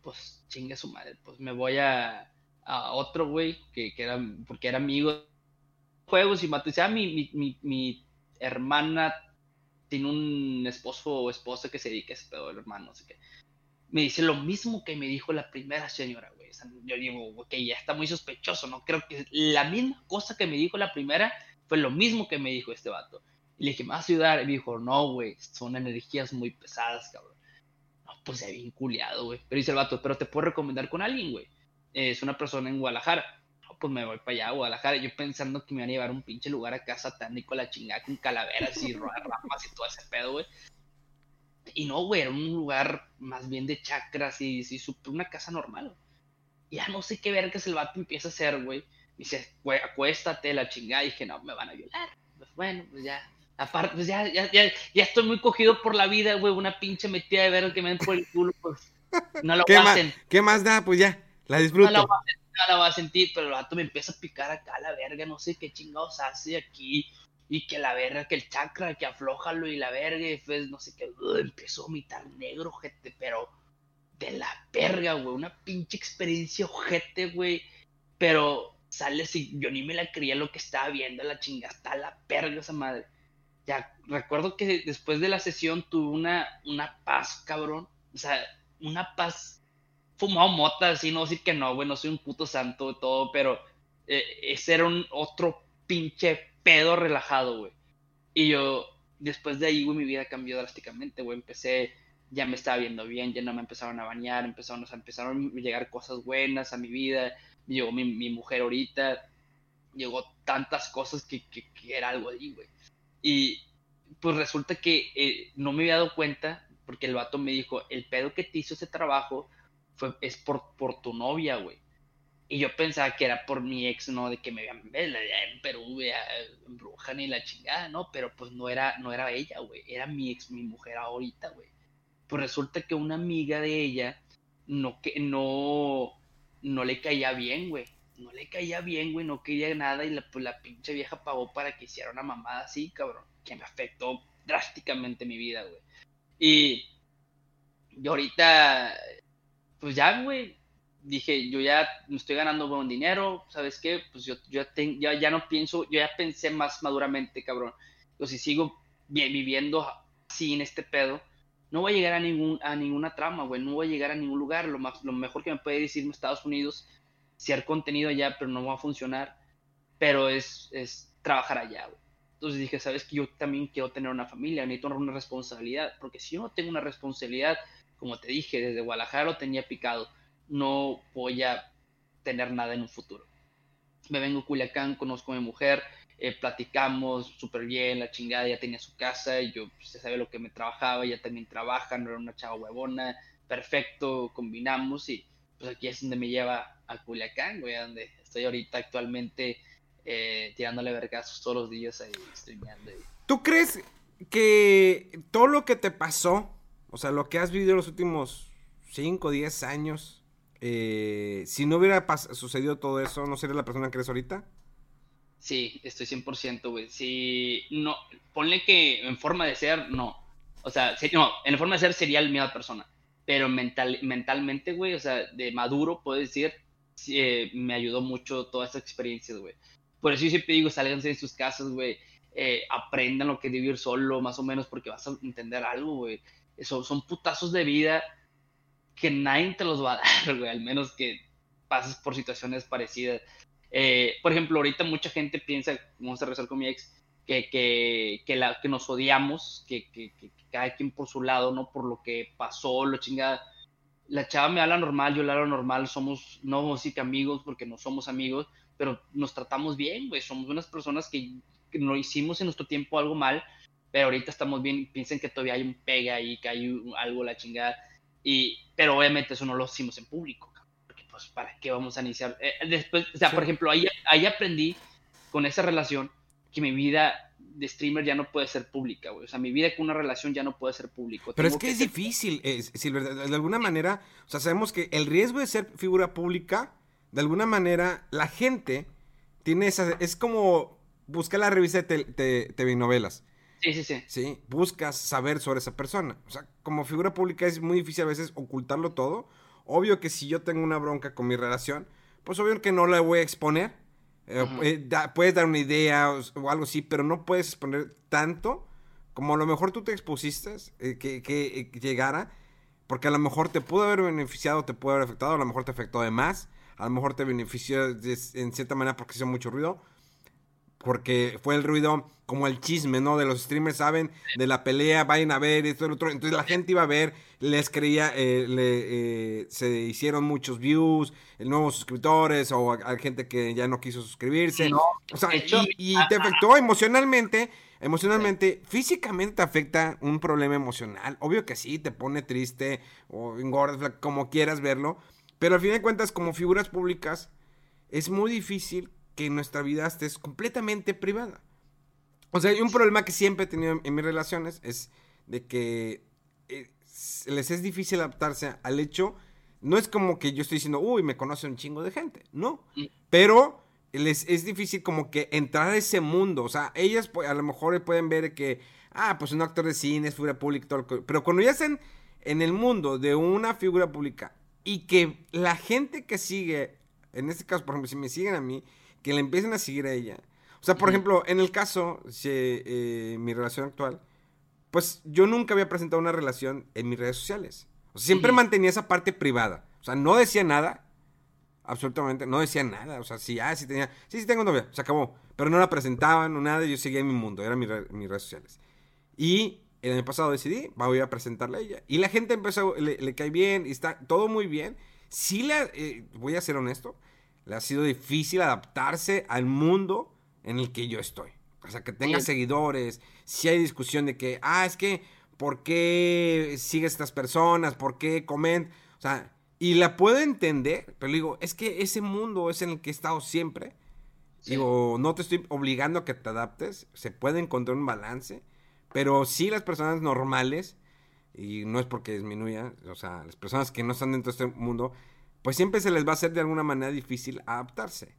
pues chingue su madre, pues me voy a, a otro güey que, que, era, porque era amigo juegos y maté, ah, mi, mi, mi, mi, hermana tiene un esposo o esposa que se dedica a ese pedo, el hermano, no sé qué. Me dice lo mismo que me dijo la primera señora, güey. yo digo, ok, ya está muy sospechoso, ¿no? Creo que la misma cosa que me dijo la primera fue lo mismo que me dijo este vato. Y le dije, ¿me vas a ayudar? Y me dijo, no, güey, son energías muy pesadas, cabrón. No, pues se bien culiado, güey. Pero dice el vato, pero te puedo recomendar con alguien, güey. Es una persona en Guadalajara. Pues me voy para allá, Guadalajara. Yo pensando que me iban a llevar a un pinche lugar acá satánico a la chingada con calaveras y ramas y todo ese pedo, güey. Y no, güey, era un lugar más bien de chakras y, y una casa normal. Y ya no sé qué ver que el vato empieza a hacer, güey. Dice, güey, acuéstate, la chingada. Y dije, no, me van a violar. Pues bueno, pues ya, Aparte, pues ya, ya, ya, ya estoy muy cogido por la vida, güey. Una pinche metida de ver que me den por el culo, pues no lo ¿Qué a más, ¿Qué más da? Pues ya, la disfruto. No la, voy a, no la voy a sentir, pero el vato me empieza a picar acá la verga, no sé qué chingados hace aquí. Y que la verga, que el chakra, que aflójalo y la verga, y pues no sé qué. empezó a vomitar negro, gente, pero de la verga, güey. Una pinche experiencia ojete, güey. Pero sale así, yo ni me la creía lo que estaba viendo, la chingada, está la verga esa madre ya recuerdo que después de la sesión tuve una, una paz, cabrón. O sea, una paz fumado mota, así, no decir que no, güey, no soy un puto santo y todo, pero eh, ese era un otro pinche pedo relajado, güey. Y yo, después de ahí, güey, mi vida cambió drásticamente, güey. Empecé, ya me estaba viendo bien, ya no me empezaron a bañar, empezaron, o sea, empezaron a llegar cosas buenas a mi vida. Llegó mi, mujer ahorita, llegó tantas cosas que, que, que era algo ahí, güey. Y pues resulta que eh, no me había dado cuenta, porque el vato me dijo, el pedo que te hizo ese trabajo fue, es por, por tu novia, güey. Y yo pensaba que era por mi ex, ¿no? De que me vean en Perú, en brujan y la chingada, ¿no? Pero pues no era, no era ella, güey. Era mi ex, mi mujer ahorita, güey. Pues resulta que una amiga de ella no, que, no, no le caía bien, güey. No le caía bien, güey, no quería nada y la, pues, la pinche vieja pagó para que hiciera una mamada así, cabrón que me afectó drásticamente mi vida, güey. Y yo ahorita, pues ya, güey, dije, yo ya me estoy ganando buen dinero, ¿sabes qué? Pues yo, yo ya, ya no pienso, yo ya pensé más maduramente, cabrón. Yo si sigo viviendo en este pedo, no voy a llegar a, ningún, a ninguna trama, güey, no voy a llegar a ningún lugar. Lo, más, lo mejor que me puede decir a Estados Unidos, hacer contenido allá, pero no va a funcionar, pero es, es trabajar allá, güey. Entonces dije, sabes que yo también quiero tener una familia, necesito una responsabilidad, porque si yo no tengo una responsabilidad, como te dije, desde Guadalajara lo tenía picado, no voy a tener nada en un futuro. Me vengo a Culiacán, conozco a mi mujer, eh, platicamos súper bien, la chingada ya tenía su casa, y yo pues, se sabe lo que me trabajaba, ella también trabaja, no era una chava huevona, perfecto, combinamos y pues aquí es donde me lleva a Culiacán, güey, donde estoy ahorita actualmente eh, tirándole vergazos todos los días ahí, streameando. ¿Tú crees que todo lo que te pasó, o sea, lo que has vivido los últimos 5, 10 años, eh, si no hubiera sucedido todo eso, ¿no serías la persona que eres ahorita? Sí, estoy 100%, güey. Si no, ponle que en forma de ser, no. O sea, no, en forma de ser sería la misma persona. Pero mental, mentalmente, güey, o sea, de maduro, puedo decir, eh, me ayudó mucho todas estas experiencias, güey. Por eso yo siempre digo, salganse de sus casas, güey. Eh, aprendan lo que es vivir solo, más o menos, porque vas a entender algo, güey. Eso, son putazos de vida que nadie te los va a dar, güey, al menos que pases por situaciones parecidas. Eh, por ejemplo, ahorita mucha gente piensa, vamos a rezar con mi ex, que, que, que, la, que nos odiamos, que, que, cada quien por su lado, ¿no? Por lo que pasó, lo chingada. La chava me habla normal, yo le hablo normal, somos, no sí que amigos, porque no somos amigos, pero nos tratamos bien, güey. Somos unas personas que, no hicimos en nuestro tiempo algo mal, pero ahorita estamos bien. Piensen que todavía hay un pega ahí, que hay algo, la chingada. Y, pero obviamente eso no lo hicimos en público, porque pues, ¿para qué vamos a iniciar? Eh, después, o sea, por ejemplo, ahí, ahí aprendí con esa relación que mi vida de streamer ya no puede ser pública, güey. O sea, mi vida con una relación ya no puede ser público. Pero es que, es difícil, eh, Silver, de alguna manera, o sea, sabemos que el riesgo de ser figura pública de alguna manera, la gente tiene esa. Es como buscar la revista de, TV novelas. Sí, sí, sí. Sí, buscas saber sobre esa persona. O sea, como figura pública es muy difícil a veces ocultarlo todo. Obvio que si yo tengo una bronca con mi relación, pues obvio que no la voy a exponer. Eh, eh, puedes dar una idea o, algo así, pero no puedes exponer tanto como a lo mejor tú te expusiste eh, que, que, llegara, porque a lo mejor te pudo haber beneficiado, te pudo haber afectado, a lo mejor te afectó de más a lo mejor te benefició en cierta manera porque hizo mucho ruido. Porque fue el ruido como el chisme, ¿no? De los streamers saben de la pelea, vayan a ver esto y lo otro. Entonces la gente iba a ver, les creía, eh, le, eh, se hicieron muchos views, nuevos suscriptores o hay gente que ya no quiso suscribirse. o sea, y, te afectó emocionalmente. Emocionalmente, físicamente te afecta un problema emocional. Obvio que sí, te pone triste o engorda, como quieras verlo. Pero al fin de cuentas, como figuras públicas, es muy difícil que nuestra vida esté completamente privada. O sea, hay un problema que siempre he tenido en, mis relaciones es de que eh, les es difícil adaptarse al hecho. No es como que yo estoy diciendo, uy, me conoce un chingo de gente, no. Pero les es difícil como que entrar a ese mundo. O sea, ellas a lo mejor pueden ver que, ah, pues un actor de cine es figura pública, todo pero cuando ya están en el mundo de una figura pública y que la gente que sigue, en este caso, por ejemplo, si me siguen a mí, que le empiecen a seguir a ella. O sea, por ejemplo, en el caso de eh, mi relación actual, pues yo nunca había presentado una relación en mis redes sociales. O sea, siempre mantenía esa parte privada. O sea, no decía nada. Absolutamente, no decía nada. O sea, sí, ah, sí tenía. Sí, sí tengo novia, se acabó. Pero no la presentaban, no nada, yo seguía en mi mundo, eran mis, redes sociales. Y el año pasado decidí, voy a presentarle a ella. Y la gente empezó, le, cae bien, y está todo muy bien. Sí, la, eh, voy a ser honesto, le ha sido difícil adaptarse al mundo en el que yo estoy. O sea, que tenga seguidores, si hay discusión de que, ah, es que, ¿por qué sigue estas personas? ¿Por qué comen? O sea, y la puedo entender, pero digo, es que ese mundo es en el que he estado siempre. Digo, no te estoy obligando a que te adaptes, se puede encontrar un balance, pero sí las personas normales, y no es porque disminuya, o sea, las personas que no están dentro de este mundo, pues siempre se les va a hacer de alguna manera difícil adaptarse.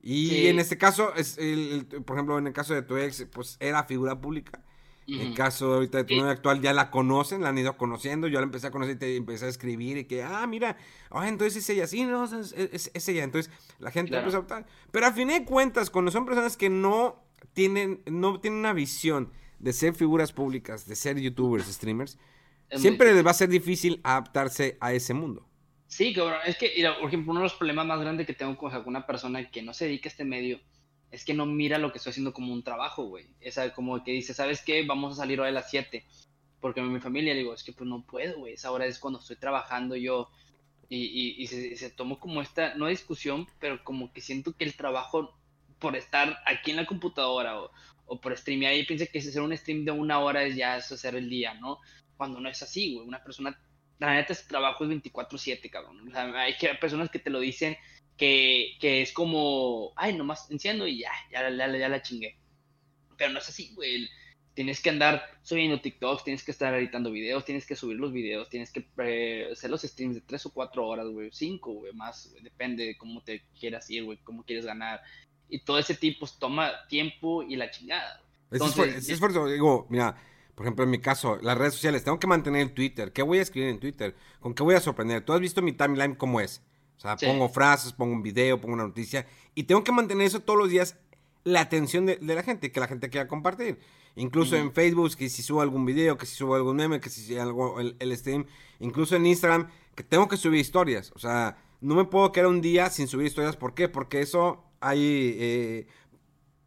Y en este caso, es el, por ejemplo, en el caso de tu ex, pues era figura pública. En el caso ahorita de tu novia actual, ya la conocen, la han ido conociendo. Yo la empecé a conocer y te empecé a escribir y que, ah, mira, oh, entonces es ella. Sí, no, es, ella. Entonces la gente empieza a adaptar. Pero a fin de cuentas, cuando son personas que no tienen, no tienen una visión de ser figuras públicas, de ser youtubers, streamers, siempre les va a ser difícil adaptarse a ese mundo. Sí, cabrón. Es que, por ejemplo, uno de los problemas más grandes que tengo con alguna persona que no se dedica a este medio es que no mira lo que estoy haciendo como un trabajo, güey. Es como que dice, ¿sabes qué? Vamos a salir hoy a las 7. Porque mi familia, digo, es que pues no puedo, güey. Esa hora es cuando estoy trabajando yo. Y, y, se, se, tomó como esta, no discusión, pero como que siento que el trabajo por estar aquí en la computadora o, o por streamear, y piensa que hacer un stream de una hora es ya hacer el día, ¿no? Cuando no es así, güey. Una persona la neta, ese trabajo es 24-7, cabrón. O sea, hay personas que te lo dicen que, que es como, ay, nomás enciendo y ya, ya, ya, ya la chingué. Pero no es así, güey. Tienes que andar subiendo TikToks, tienes que estar editando videos, tienes que subir los videos, tienes que eh, hacer los streams de 3 o 4 horas, güey, 5, güey, más, depende de cómo te quieras ir, güey, cómo quieres ganar. Y todo ese tipo pues, toma tiempo y la chingada. Entonces, es esfuerzo, digo, mira, por ejemplo, en mi caso, las redes sociales, tengo que mantener el Twitter. ¿Qué voy a escribir en Twitter? ¿Con qué voy a sorprender? Tú has visto mi timeline cómo es. O sea, pongo frases, pongo un video, pongo una noticia. Y tengo que mantener eso todos los días, la atención de, la gente, que la gente quiera compartir. Incluso en Facebook, que si subo algún video, que si subo algún meme, que si algo, el, el stream. Incluso en Instagram, que tengo que subir historias. O sea, no me puedo quedar un día sin subir historias. ¿Por qué? Porque eso ahí eh,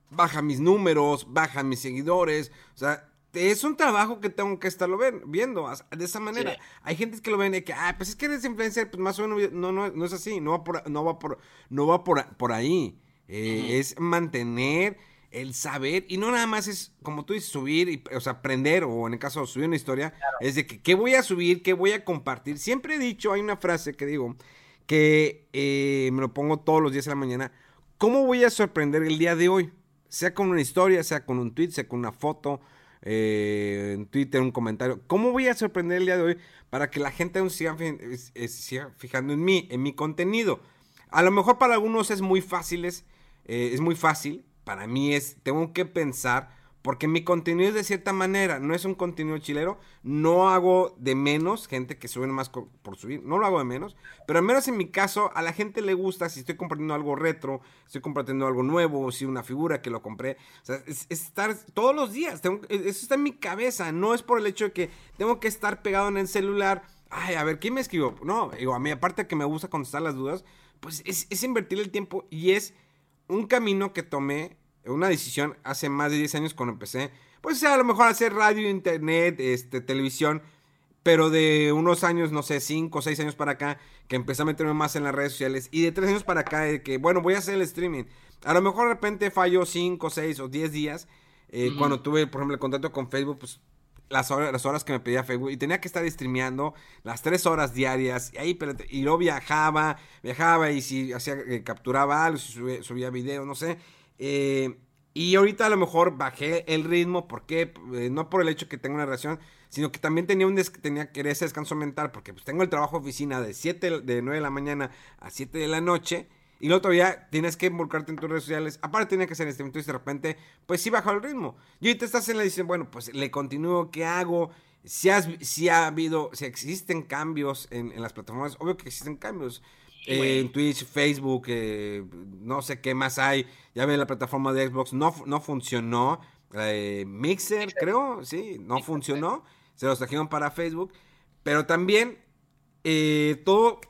baja mis números, baja mis seguidores. O sea, es un trabajo que tengo que estarlo viendo de esa manera. Hay gente que lo ven de que, ah, pues es que eres influencer, pues más o menos, no, no, no es así, no va por, no va por, no va por, por ahí. Eh, es mantener el saber, y no nada más es, como tú dices, subir, y, o sea, aprender, o en el caso de subir una historia, es de que, ¿qué voy a subir? ¿Qué voy a compartir? Siempre he dicho, hay una frase que digo, que eh, me lo pongo todos los días de la mañana, ¿cómo voy a sorprender el día de hoy? Sea con una historia, sea con un tweet, sea con una foto, eh, en Twitter un comentario. ¿Cómo voy a sorprender el día de hoy para que la gente aún siga, fijando en mí, en mi contenido? A lo mejor para algunos es muy fácil, es, eh, es muy fácil. Para mí es, tengo que pensar porque mi contenido es de cierta manera, no es un contenido chilero, no hago de menos gente que sube más por subir, no lo hago de menos, pero al menos en mi caso a la gente le gusta si estoy compartiendo algo retro, estoy compartiendo algo nuevo, si una figura que lo compré, o sea, es, estar todos los días, e, eso está en mi cabeza, no es por el hecho de que tengo que estar pegado en el celular, ay, a ver, ¿quién me escribió? No, digo, a mí aparte que me gusta contestar las dudas, pues es, es invertir el tiempo y es un camino que tomé una decisión hace más de 10 años cuando empecé, pues a lo mejor hacer radio, internet, este, televisión, pero de unos años, no sé, 5 o 6 años para acá, que empecé a meterme más en las redes sociales, y de 3 años para acá, de que, bueno, voy a hacer el streaming. A lo mejor de repente fallo 5, 6 o 10 días, eh, cuando tuve, por ejemplo, el contacto con Facebook, pues las horas, las horas que me pedía Facebook y tenía que estar streameando las tres horas diarias y ahí y luego viajaba, viajaba y si hacía, eh, capturaba algo, si subía, video, no sé. Eh, y ahorita a lo mejor bajé el ritmo, porque eh, no por el hecho que tenga una relación, sino que también tenía un tenía que ese descanso mental, porque pues tengo el trabajo oficina de 7 de 9 de la mañana a 7 de la noche y luego todavía tienes que involucrarte en tus redes sociales. Aparte tiene que ser este entonces de repente, pues sí baja el ritmo. Y ahorita estás en la edición, bueno, pues le continúo, ¿qué hago? Si, has, si ha habido, si existen cambios en, las plataformas, obvio que existen cambios. Eh, en Twitch, Facebook, eh, no sé qué más hay. Ya ve la plataforma de Xbox, no, no funcionó. Eh, Mixer, creo, sí, no funcionó. Se los trajeron para Facebook. Pero también todo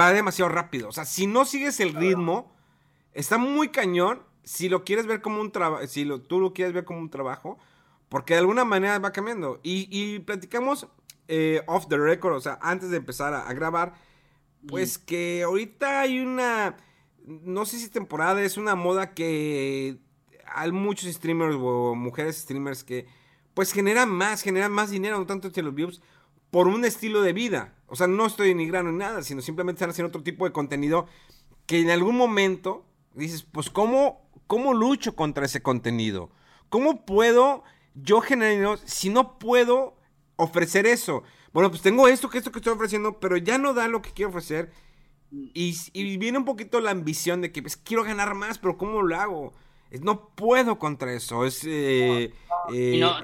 va demasiado rápido. O sea, si no sigues el ritmo, está muy cañón. Si lo quieres ver como un trabajo, si lo, tú lo quieres ver como un trabajo, porque de alguna manera va cambiando. Y, platicamos eh, off the record, o sea, antes de empezar a, grabar, pues que ahorita hay una, no sé si temporada, es una moda que hay muchos streamers o mujeres streamers que pues generan más, generan más dinero, no tanto entre los views, por un estilo de vida. O sea, no estoy denigrando ni nada, sino simplemente están haciendo otro tipo de contenido que en algún momento dices, pues, ¿cómo, cómo lucho contra ese contenido? ¿Cómo puedo yo generar si no puedo ofrecer eso? Bueno, pues tengo esto, que esto que estoy ofreciendo, pero ya no da lo que quiero ofrecer. Y, viene un poquito la ambición de que pues, quiero ganar más, pero ¿cómo lo hago? no puedo contra eso. Es, eh, eh, no,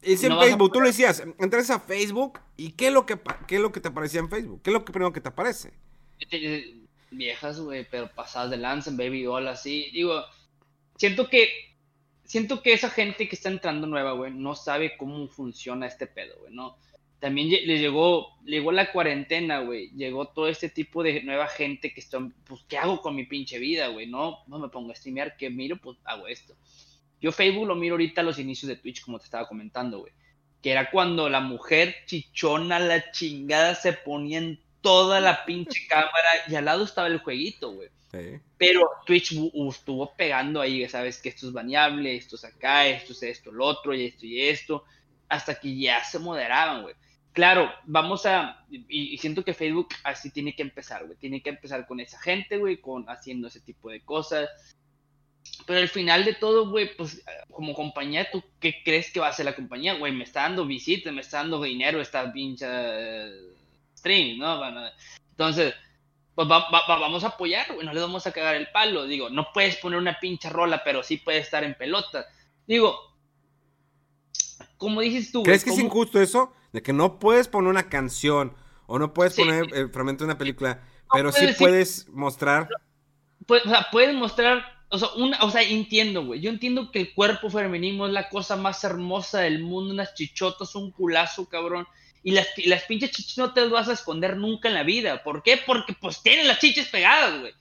es en Facebook, tú lo decías, entras a Facebook y ¿qué es, lo que, ¿qué es lo que te aparecía en Facebook? ¿Qué es lo que primero que te aparece? Viejas, güey, pero pasadas de lanza Baby Doll, así. Digo, siento que siento que esa gente que está entrando nueva, güey, no sabe cómo funciona este pedo, güey, ¿no? También le llegó, llegó la cuarentena, güey, llegó todo este tipo de nueva gente que está, pues, ¿qué hago con mi pinche vida, güey? No, no me pongo a streamear, ¿qué miro? Pues hago esto. Yo Facebook lo miro ahorita a los inicios de Twitch, como te estaba comentando, güey. Que era cuando la mujer chichona, la chingada, se ponía en toda la pinche cámara y al lado estaba el jueguito, güey. Pero Twitch estuvo pegando ahí, sabes que esto es baneable, esto es acá, esto es esto, lo otro, y esto y esto, hasta que ya se moderaban, güey. Claro, vamos a, y, siento que Facebook así tiene que empezar, güey. Tiene que empezar con esa gente, güey, con haciendo ese tipo de cosas, pero al final de todo, güey, pues como compañía, ¿tú qué crees que va a hacer la compañía? Güey, me está dando visitas, me está dando dinero esta pinche eh, stream, ¿no? entonces, pues vamos a apoyar, güey, no le vamos a cagar el palo. Digo, no puedes poner una pinche rola, pero sí puedes estar en pelota. Digo, como dices tú, ¿Crees que es injusto eso? De que no puedes poner una canción o no puedes poner el fragmento de una película, pero sí puedes mostrar. Pues, o sea, puedes mostrar o sea, una, o sea, entiendo, güey. Yo entiendo que el cuerpo femenino es la cosa más hermosa del mundo, unas chichotas, un culazo, cabrón. Y las, las pinches chichis no te las vas a esconder nunca en la vida. ¿Por qué? Porque pues tienen las chiches pegadas, güey.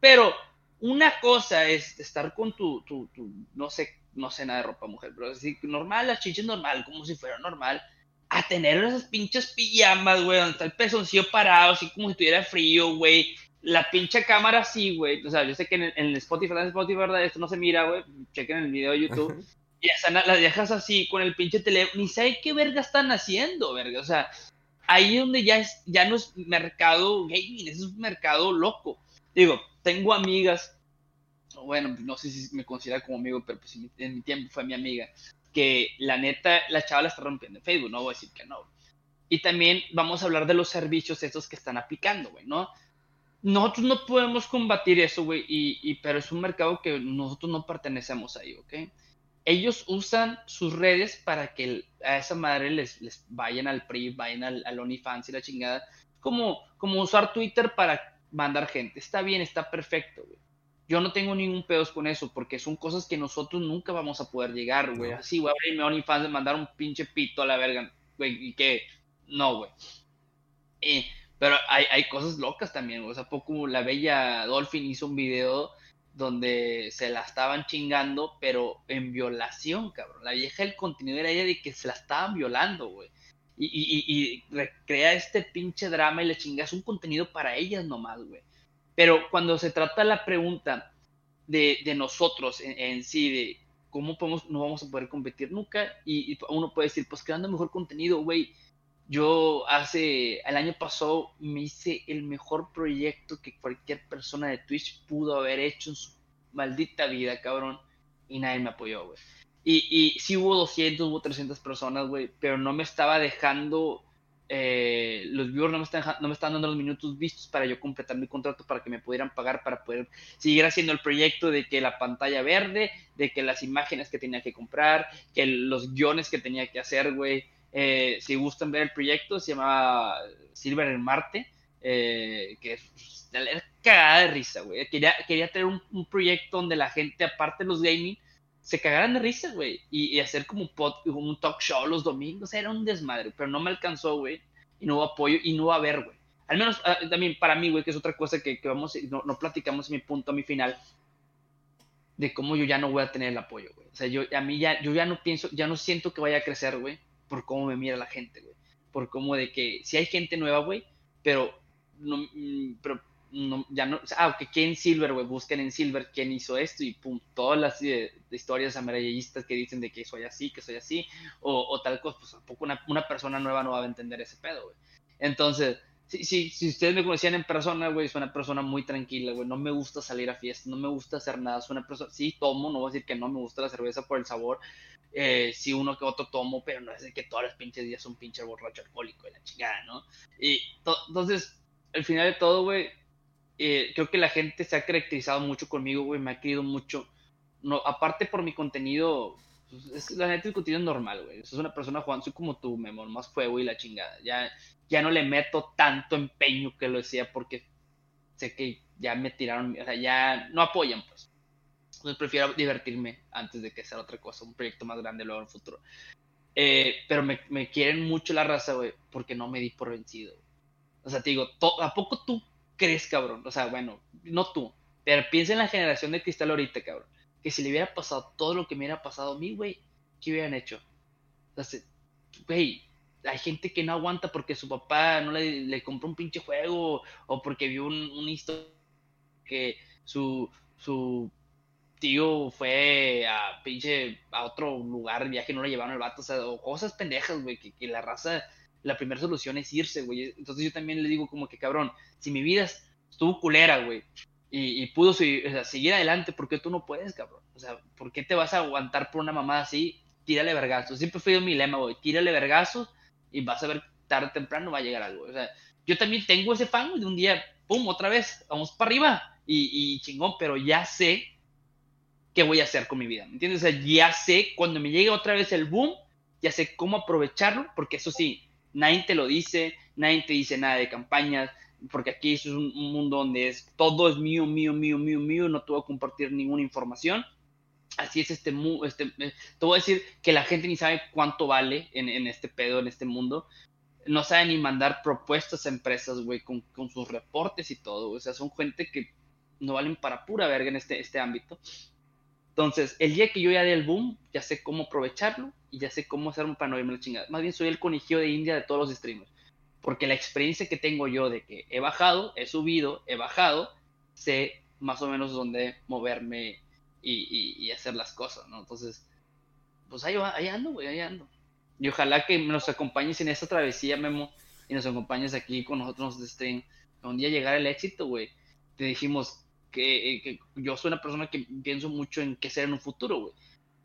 Pero una cosa es estar con tu, tu, tu, no sé, no sé nada de ropa mujer, pero así, normal, las chiches normal, como si fuera normal. A tener esas pinches pijamas, güey, donde está el pezoncillo parado, así como si tuviera frío, güey la pinche cámara sí, güey. O sea, yo sé que en, el, Spotify, en Spotify, ¿verdad? Esto no se mira, güey. Chequen el video de YouTube. y están las viejas así con el pinche teléfono. Ni sabe qué verga están haciendo, verga. O sea, ahí donde ya, es, ya no es mercado gaming, es un mercado loco. Digo, tengo amigas, bueno, no sé si me considera como amigo, pero pues en mi tiempo fue mi amiga, que la neta, la chava la está rompiendo en Facebook, no voy a decir que no. Y también vamos a hablar de los servicios estos que están aplicando, güey, ¿no? nosotros no podemos combatir eso, güey, y, pero es un mercado que nosotros no pertenecemos ahí, ¿ok? Ellos usan sus redes para que a esa madre les, les vayan al PRI, vayan al, al, OnlyFans y la chingada. Como, como usar Twitter para mandar gente. Está bien, está perfecto, güey. Yo no tengo ningún pedos con eso, porque son cosas que nosotros nunca vamos a poder llegar, güey. Así, a abrirme OnlyFans de mandar un pinche pito a la verga, güey, y que... No, güey. Eh, pero hay, hay cosas locas también, o sea, poco la bella Dolphin hizo un video donde se la estaban chingando, pero en violación, cabrón. La vieja el contenido era ella de que se la estaban violando, güey. Y, y, y, recrea este pinche drama y le chingas un contenido para ellas nomás, güey. Pero cuando se trata la pregunta de, de nosotros en, sí, de cómo podemos, no vamos a poder competir nunca, y, uno puede decir, pues creando mejor contenido, güey. Yo hace, el año pasado me hice el mejor proyecto que cualquier persona de Twitch pudo haber hecho en su maldita vida, cabrón, y nadie me apoyó, güey. Y, y sí hubo 200, hubo 300 personas, güey, pero no me estaba dejando eh, los viewers no me, están, no me están dando los minutos vistos para yo completar mi contrato para que me pudieran pagar para poder seguir haciendo el proyecto de que la pantalla verde, de que las imágenes que tenía que comprar, que los guiones que tenía que hacer, güey. Eh, si gustan ver el proyecto, se llama Silver en Marte, eh, que es cagada de risa, güey. Quería, quería tener un, proyecto donde la gente, aparte de los gaming, se cagaran de risa, güey. Y, hacer como un, talk show los domingos. Era un desmadre, pero no me alcanzó, güey. Y no hubo apoyo y no va a haber, güey. Al menos ah, también para mí, güey, que es otra cosa que, vamos, no, no, platicamos en mi punto, a mi final, de cómo yo ya no voy a tener el apoyo, güey. O sea, yo, a mí ya, yo ya no pienso, ya no siento que vaya a crecer, güey, por cómo me mira la gente, güey. Por cómo de que si hay gente nueva, güey, pero, no, mm, pero no, ya no, ah, que quién Silver, güey, busquen en Silver quién hizo esto y pum, todas las eh, historias amarillistas que dicen de que soy así, que soy así, o, tal cosa, pues tampoco una, persona nueva no va a entender ese pedo, güey. Entonces, si, si, si ustedes me conocían en persona, güey, soy una persona muy tranquila, güey, no me gusta salir a fiesta, no me gusta hacer nada, soy una persona, sí tomo, no voy a decir que no, me gusta la cerveza por el sabor, eh, sí uno que otro tomo, pero no es de que todas las pinches días un pinche borracho alcohólico y la chingada, ¿no? Y entonces, al final de todo, güey, eh, creo que la gente se ha caracterizado mucho conmigo, güey, me ha querido mucho. No, aparte por mi contenido, pues, es, la gente el contenido normal, güey. Es una persona jugando, soy como tú, Memo, más fuego y la chingada. Ya, ya no le meto tanto empeño que lo decía porque sé que ya me tiraron, o sea, ya no apoyan, pues. Entonces prefiero divertirme antes de que sea otra cosa, un proyecto más grande luego en el futuro. Eh, pero me, me, quieren mucho la raza, güey, porque no me di por vencido. O sea, te digo, ¿a poco tú crees, cabrón? O sea, bueno, no tú, pero piensa en la generación de cristal ahorita, cabrón. Que si le hubiera pasado todo lo que me hubiera pasado a mí, güey, ¿qué hubieran hecho? O sea, güey, hay gente que no aguanta porque su papá no le, compró un pinche juego o porque vio un, un historia que su, su tío fue a pinche a otro lugar de viaje y no le llevaron el vato, o sea, o cosas pendejas, güey, que la raza la primera solución es irse, güey. Entonces yo también le digo como que, cabrón, si mi vida estuvo culera, güey, y, pudo seguir adelante, ¿por qué tú no puedes, cabrón? O sea, ¿por qué te vas a aguantar por una mamada así? Tírale vergazos. Siempre fue mi lema, güey. Tírale vergazos y vas a ver tarde o temprano va a llegar algo. O sea, yo también tengo ese fan, de un día, pum, otra vez, vamos para arriba y, y chingón, pero ya sé qué voy a hacer con mi vida, ¿me entiendes? O sea, ya sé cuando me llegue otra vez el boom, ya sé cómo aprovecharlo, porque eso sí, nadie te lo dice, nadie te dice nada de campañas, porque aquí es un, mundo donde es todo es mío, mío, mío, mío, mío, no te voy a compartir ninguna información. Así es este, este eh, te voy a decir que la gente ni sabe cuánto vale en, este pedo, en este mundo. No sabe ni mandar propuestas a empresas, güey, con, con, sus reportes y todo. O sea, son gente que no valen para pura verga en este, este ámbito. Entonces, el día que yo ya dé el boom, ya sé cómo aprovecharlo y ya sé cómo hacerlo para no irme la chingada. Más bien soy el conejillo de India de todos los streamers. Porque la experiencia que tengo yo de que he bajado, he subido, he bajado, sé más o menos dónde moverme y, hacer las cosas, ¿no? Entonces, pues ahí, ahí ando, güey, ahí ando. Y ojalá que nos acompañes en esta travesía, Memo, y nos acompañes aquí con nosotros de stream. Un día llegar el éxito, güey. Te dijimos, eh, que, yo soy una persona que pienso mucho en qué ser en un futuro, güey.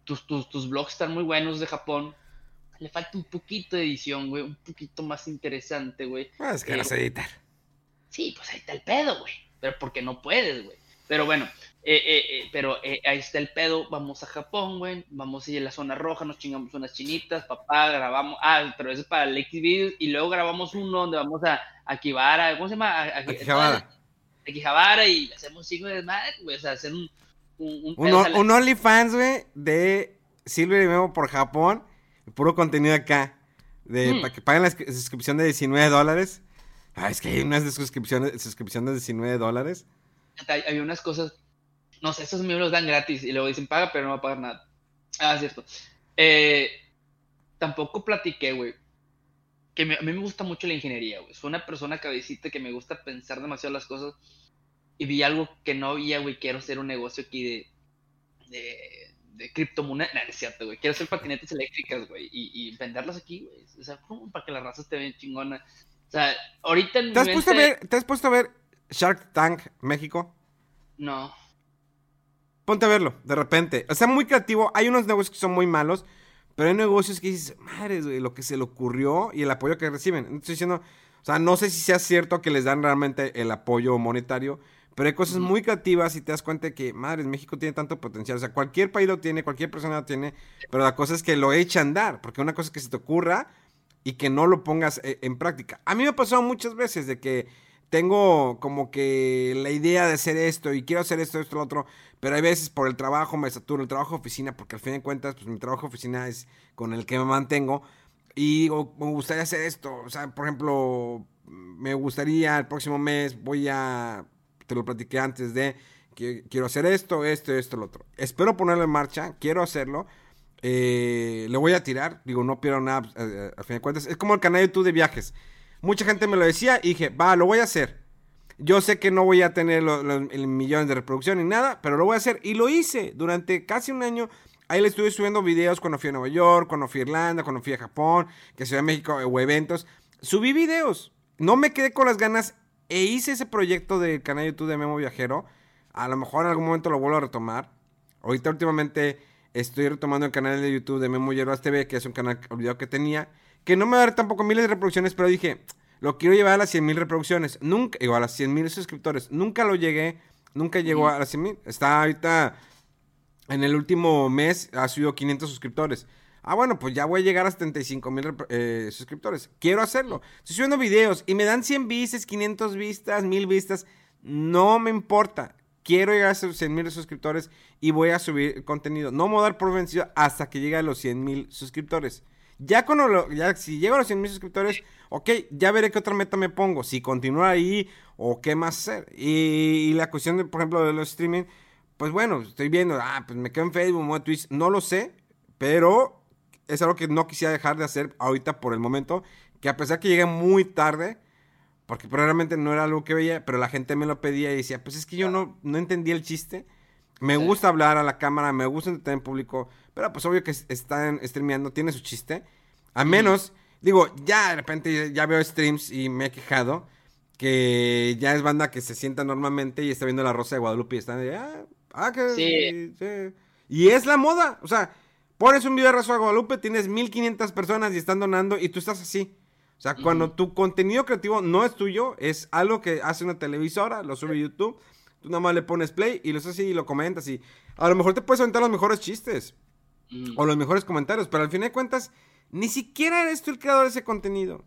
Tus, tus, tus blogs están muy buenos de Japón. Le falta un poquito de edición, güey. Un poquito más interesante, güey. Ah, es que no sé editar. Sí, pues ahí está el pedo, güey. Pero porque no puedes, güey. Pero bueno, eh, eh, pero ahí está el pedo. Vamos a Japón, güey. Vamos a ir a la zona roja, nos chingamos unas chinitas. Papá, grabamos. Ah, pero eso es para el X videos. Y luego grabamos uno donde vamos a, a Kibara. ¿Cómo se llama? A, Quijabara y hacemos signo de madre, güey. O sea, hacer un. Un, un, un, OnlyFans, güey, de Silver y Memo por Japón. Puro contenido acá. De, hmm. Para que paguen la suscripción de 19 dólares. Ah, es que hay unas de suscripciones, suscripción de 19 dólares. Hay, unas cosas no sé, esos miembros dan gratis y luego dicen paga, pero no va a pagar nada. Ah, cierto. Eh, tampoco platiqué, güey. Que a mí me gusta mucho la ingeniería, güey. Soy una persona cabecita que me gusta pensar demasiado las cosas. Y vi algo que no había, güey. Quiero hacer un negocio aquí de. de, de criptomonedas. No, es cierto, güey. Quiero hacer patinetas eléctricas, güey. Y, y venderlas aquí, güey. O sea, para que la raza esté bien chingona. O sea, ahorita ¿Te has, puesto a ver, ¿Te has puesto a ver Shark Tank México? No. Ponte a verlo, de repente. O sea, muy creativo. Hay unos negocios que son muy malos, pero hay negocios que dices, madre, güey, lo que se le ocurrió y el apoyo que reciben. Estoy diciendo, o sea, no sé si sea cierto que les dan realmente el apoyo monetario, pero hay cosas muy creativas y te das cuenta que, madre, México tiene tanto potencial. O sea, cualquier país lo tiene, cualquier persona lo tiene, pero la cosa es que lo echa a andar, porque una cosa es que se te ocurra y que no lo pongas eh, en práctica. A mí me ha pasado muchas veces de que tengo como que la idea de hacer esto y quiero hacer esto, esto, lo otro, pero hay veces por el trabajo me saturo, el trabajo de oficina, porque al fin de cuentas, pues mi trabajo de oficina es con el que me mantengo y digo, me gustaría hacer esto, o sea, por ejemplo, me gustaría el próximo mes, voy a, te lo platiqué antes de, que quiero hacer esto, esto, esto, lo otro. Espero ponerlo en marcha, quiero hacerlo. Eh, le voy a tirar, digo, no pierdo nada, eh, al fin de cuentas. Es como el canal de YouTube de viajes. Mucha gente me lo decía y dije, va, lo voy a hacer. Yo sé que no voy a tener los, millones de reproducción ni nada, pero lo voy a hacer. Y lo hice durante casi un año. Ahí le estuve subiendo videos cuando fui a Nueva York, cuando fui a Irlanda, cuando fui a Japón, que Ciudad de México, eh, o eventos. Subí videos. No me quedé con las ganas e hice ese proyecto del canal de YouTube de Memo Viajero. A lo mejor en algún momento lo vuelvo a retomar. Ahorita últimamente estoy retomando el canal de YouTube de Memo Hierbas TV, que es un canal olvidado que tenía que no me va a dar tampoco miles de reproducciones, pero dije, lo quiero llevar a las 100 mil reproducciones. Nunca, digo, a las 100 mil suscriptores. Nunca lo llegué, nunca llegó a las 100 mil. Está ahorita, en el último mes, ha subido 500 suscriptores. Ah, bueno, pues ya voy a llegar a 75 mil eh, suscriptores. Quiero hacerlo. Estoy subiendo videos y me dan 100 vistas, 500 vistas, 1000 vistas. No me importa. Quiero llegar a esos 100 mil suscriptores y voy a subir contenido. No me voy a dar por vencido hasta que llegue a los 100 mil suscriptores. Ya cuando lo, ya si llego a los 100 mil suscriptores, ok, ya veré qué otra meta me pongo. Si continúa ahí o qué más hacer. Y, la cuestión, de, por ejemplo, de los streaming, pues bueno, estoy viendo, ah, pues me quedo en Facebook, a Twitch. No lo sé, pero es algo que no quisiera dejar de hacer ahorita por el momento. Que a pesar que llegué muy tarde, porque probablemente no era algo que veía, pero la gente me lo pedía y decía, pues es que yo no, no entendí el chiste. Me gusta hablar a la cámara, me gusta entretener en público, pero pues obvio que están streameando, tiene su chiste. A menos, digo, ya de repente ya veo streams y me he quejado que ya es banda que se sienta normalmente y está viendo la Rosa de Guadalupe y están de, ah, ah que sí. Y es la moda, o sea, pones un video de Rosa Guadalupe, tienes 1500 personas y están donando y tú estás así. O sea, cuando tu contenido creativo no es tuyo, es algo que hace una televisora, lo sube a YouTube Tú nada más le pones play y lo haces así y lo comentas y a lo mejor te puedes aventar los mejores chistes mm. o los mejores comentarios, pero al fin de cuentas ni siquiera eres tú el creador de ese contenido.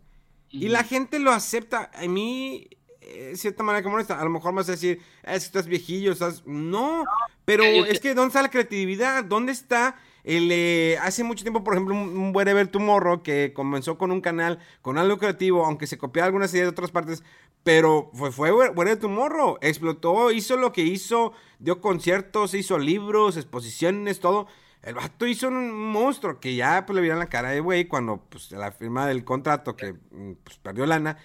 Y la gente lo acepta. A mí, eh, de cierta manera, como molesta. A lo mejor me vas a decir, es que estás viejillo, estás... No, pero es que ¿dónde está la creatividad? ¿Dónde está el... Eh, hace mucho tiempo, por ejemplo, un, un Wherever Tomorrow que comenzó con un canal, con algo creativo, aunque se copiaba algunas ideas de otras partes, pero fue, fue Where Tomorrow. Explotó, hizo lo que hizo, dio conciertos, hizo libros, exposiciones, todo. El vato hizo un monstruo que ya pues, le vieron la cara de güey cuando pues la firma del contrato que mm, pues, perdió lana.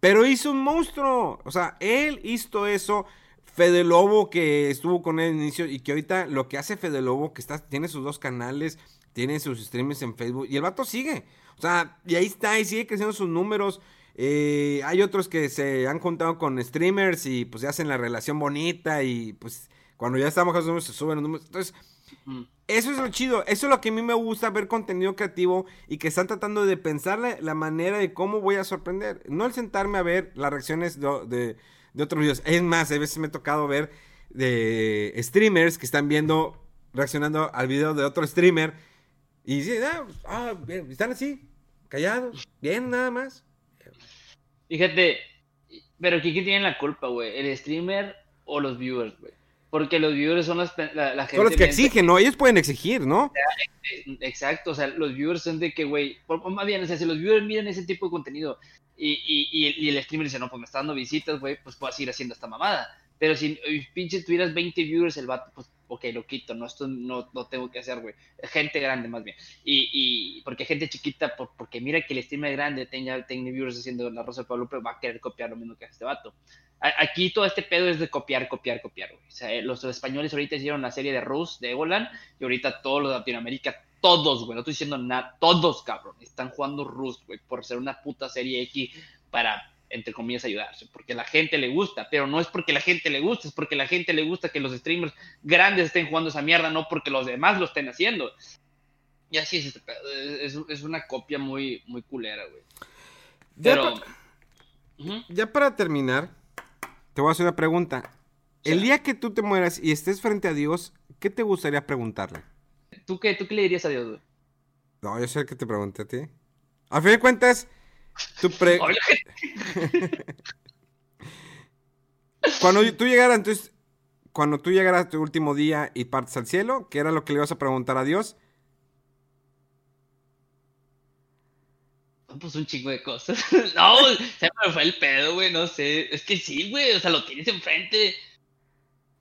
Pero hizo un monstruo. O sea, él hizo eso. Fede Lobo que estuvo con él al inicio y que ahorita lo que hace Fede Lobo, que está, tiene sus dos canales, tiene sus streams en Facebook y el vato sigue. O sea, y ahí está y sigue creciendo sus números. Eh, hay otros que se han juntado con streamers y pues se hacen la relación bonita y pues cuando ya estamos los números se suben los números. Entonces, eso es lo chido. Eso es lo que a mí me gusta ver contenido creativo y que están tratando de pensar la, manera de cómo voy a sorprender. No el sentarme a ver las reacciones de, de, otros videos. Es más, a veces me ha tocado ver de streamers que están viendo, reaccionando al video de otro streamer y dicen, ah, ah están así, callados, bien nada más. Fíjate, pero ¿quién tiene la culpa, güey? ¿El streamer o los viewers, güey? Porque los viewers son las, la, gente. Son los que exigen, ¿no? Ellos pueden exigir, ¿no? Exacto, o sea, los viewers son de que, güey, más bien, o sea, si los viewers miran ese tipo de contenido y, y, y, el streamer dice, no, pues me está dando visitas, güey, pues puedo seguir haciendo esta mamada. Pero si pinche tuvieras 20 viewers, el vato, pues, ok, lo quito, no, esto no lo tengo que hacer, güey. Gente grande, más bien. Y, y porque gente chiquita, porque mira que el streamer grande tenga, tenga viewers haciendo la Rosa de Pablo, va a querer copiar lo mismo que hace este vato. Aquí todo este pedo es de copiar, copiar, copiar, güey. O sea, eh, los españoles ahorita hicieron la serie de Rus, de Egoland, y ahorita todos los de Latinoamérica, todos, güey, no estoy diciendo nada, todos, cabrón, están jugando Rust, güey, por ser una puta serie X para entre comillas, ayudarse, porque la gente le gusta, pero no es porque la gente le gusta, es porque la gente le gusta que los streamers grandes estén jugando esa mierda, no porque los demás lo estén haciendo. Y así es, este es, es una copia muy, muy culera, güey. Pero... Ya, para terminar, te voy a hacer una pregunta. El día que tú te mueras y estés frente a Dios, ¿qué te gustaría preguntarle? ¿Tú qué, tú qué le dirías a Dios, güey? No, yo sé el que te pregunté a ti. A fin de cuentas, pre... cuando tú llegaras, entonces, cuando tú llegaras tu último día y partes al cielo, ¿qué era lo que le ibas a preguntar a Dios? Pues un chingo de cosas. no, se me fue el pedo, güey, no sé. Es que sí, güey, o sea, lo tienes enfrente.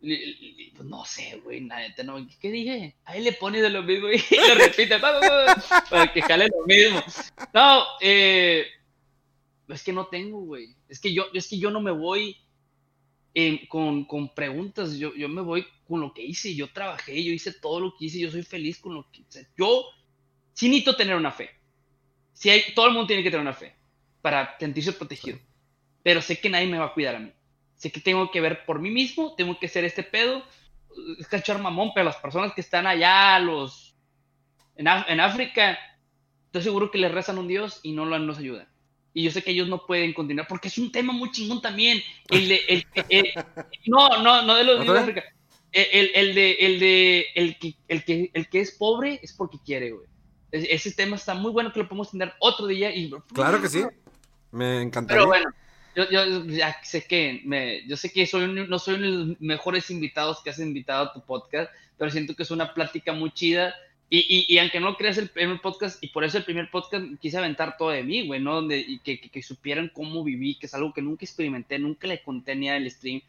Pues no sé, güey, nada, no, ¿qué dije? Ahí le pone de lo mismo y lo repite para que jale lo mismo. No, eh, es que no tengo, güey. Es que yo, es que yo no me voy con, con, preguntas, yo, yo me voy con lo que hice, yo trabajé, yo hice todo lo que hice, yo soy feliz con lo que hice. Yo sí necesito tener una fe. Sí hay, todo el mundo tiene que tener una fe para sentirse protegido. Pero sé que nadie me va a cuidar a mí. Sé que tengo que ver por mí mismo, tengo que hacer este pedo. Es cachar mamón, pero las personas que están allá, los en, en África, estoy seguro que les rezan a un Dios y no nos ayudan y yo sé que ellos no pueden continuar porque es un tema muy chingón también. El de, el, no, no, no de los de África. El, el, de, el de, el que, el que, el que es pobre es porque quiere, güey. Ese tema está muy bueno que lo podemos tener otro día y. Claro que sí. Me encantaría. Pero bueno, yo, yo ya sé que me, yo sé que soy no soy uno de los mejores invitados que has invitado a tu podcast, pero siento que es una plática muy chida y, y, aunque no creas el primer podcast, y por eso el primer podcast quise aventar todo de mí, güey, ¿no? Donde, y que, que, supieran cómo viví, que es algo que nunca experimenté, nunca le conté ni al stream.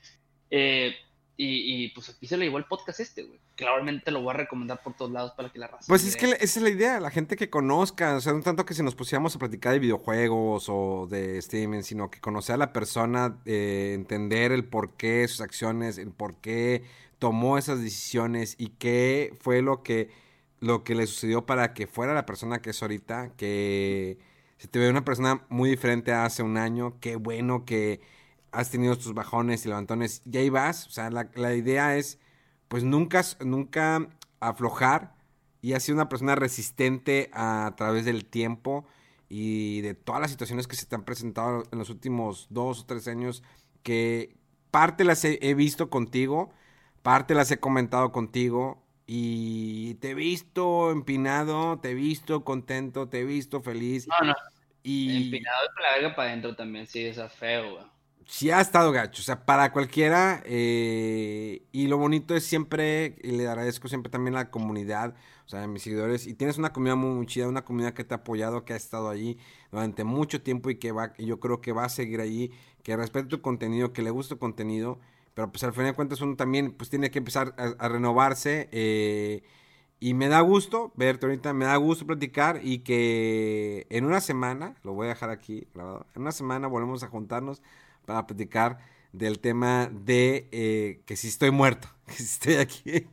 Eh, y, y, pues aquí se le llevó el podcast este, güey. Claramente lo voy a recomendar por todos lados para que la raza. Pues es que esa es la idea, la gente que conozca, o sea, no tanto que si nos pusiéramos a platicar de videojuegos o de streaming, sino que conocer a la persona, eh, entender el por qué sus acciones, el por qué tomó esas decisiones y qué fue lo que lo que le sucedió para que fuera la persona que es ahorita, que se te ve una persona muy diferente a hace un año, qué bueno que has tenido tus bajones y levantones, y ahí vas, o sea, la, idea es, pues nunca, nunca aflojar y has sido una persona resistente a, través del tiempo y de todas las situaciones que se te han presentado en los últimos dos o tres años, que parte las he visto contigo, parte las he comentado contigo, y te he visto empinado, te he visto contento, te he visto feliz. No, no. Y... Empinado con la verga para adentro también, sí, es feo, güey. Sí ha estado gacho, o sea, para cualquiera. Eh, y lo bonito es siempre, y le agradezco siempre también a la comunidad, o sea, a mis seguidores. Y tienes una comunidad muy, muy chida, una comunidad que te ha apoyado, que ha estado allí durante mucho tiempo y que va, y yo creo que va a seguir allí, que respete tu contenido, que le gusta tu contenido pero pues al final de cuentas uno también pues tiene que empezar a, renovarse eh, y me da gusto verte ahorita, me da gusto platicar y que en una semana, lo voy a dejar aquí en una semana volvemos a juntarnos para platicar del tema de eh, que si estoy muerto, que si estoy aquí.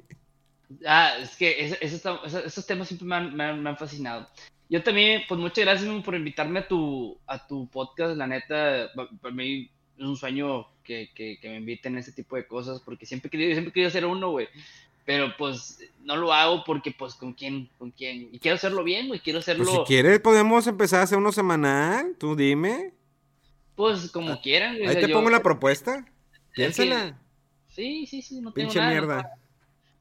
Ah, es que esos, temas siempre me han, fascinado. Yo también, pues muchas gracias por invitarme a tu, a tu podcast, la neta, para mí es un sueño que, que, me inviten a ese tipo de cosas, porque siempre he querido, siempre he hacer uno, güey. Pero pues no lo hago porque pues con quién, con quién. Y quiero hacerlo bien, güey, quiero hacerlo... Pues, si quieres podemos empezar a hacer uno semanal, tú dime. Pues como ah, quieran. Ahí te pongo la propuesta. Piénsala. Sí, sí, sí, no tengo Pinche nada. mierda.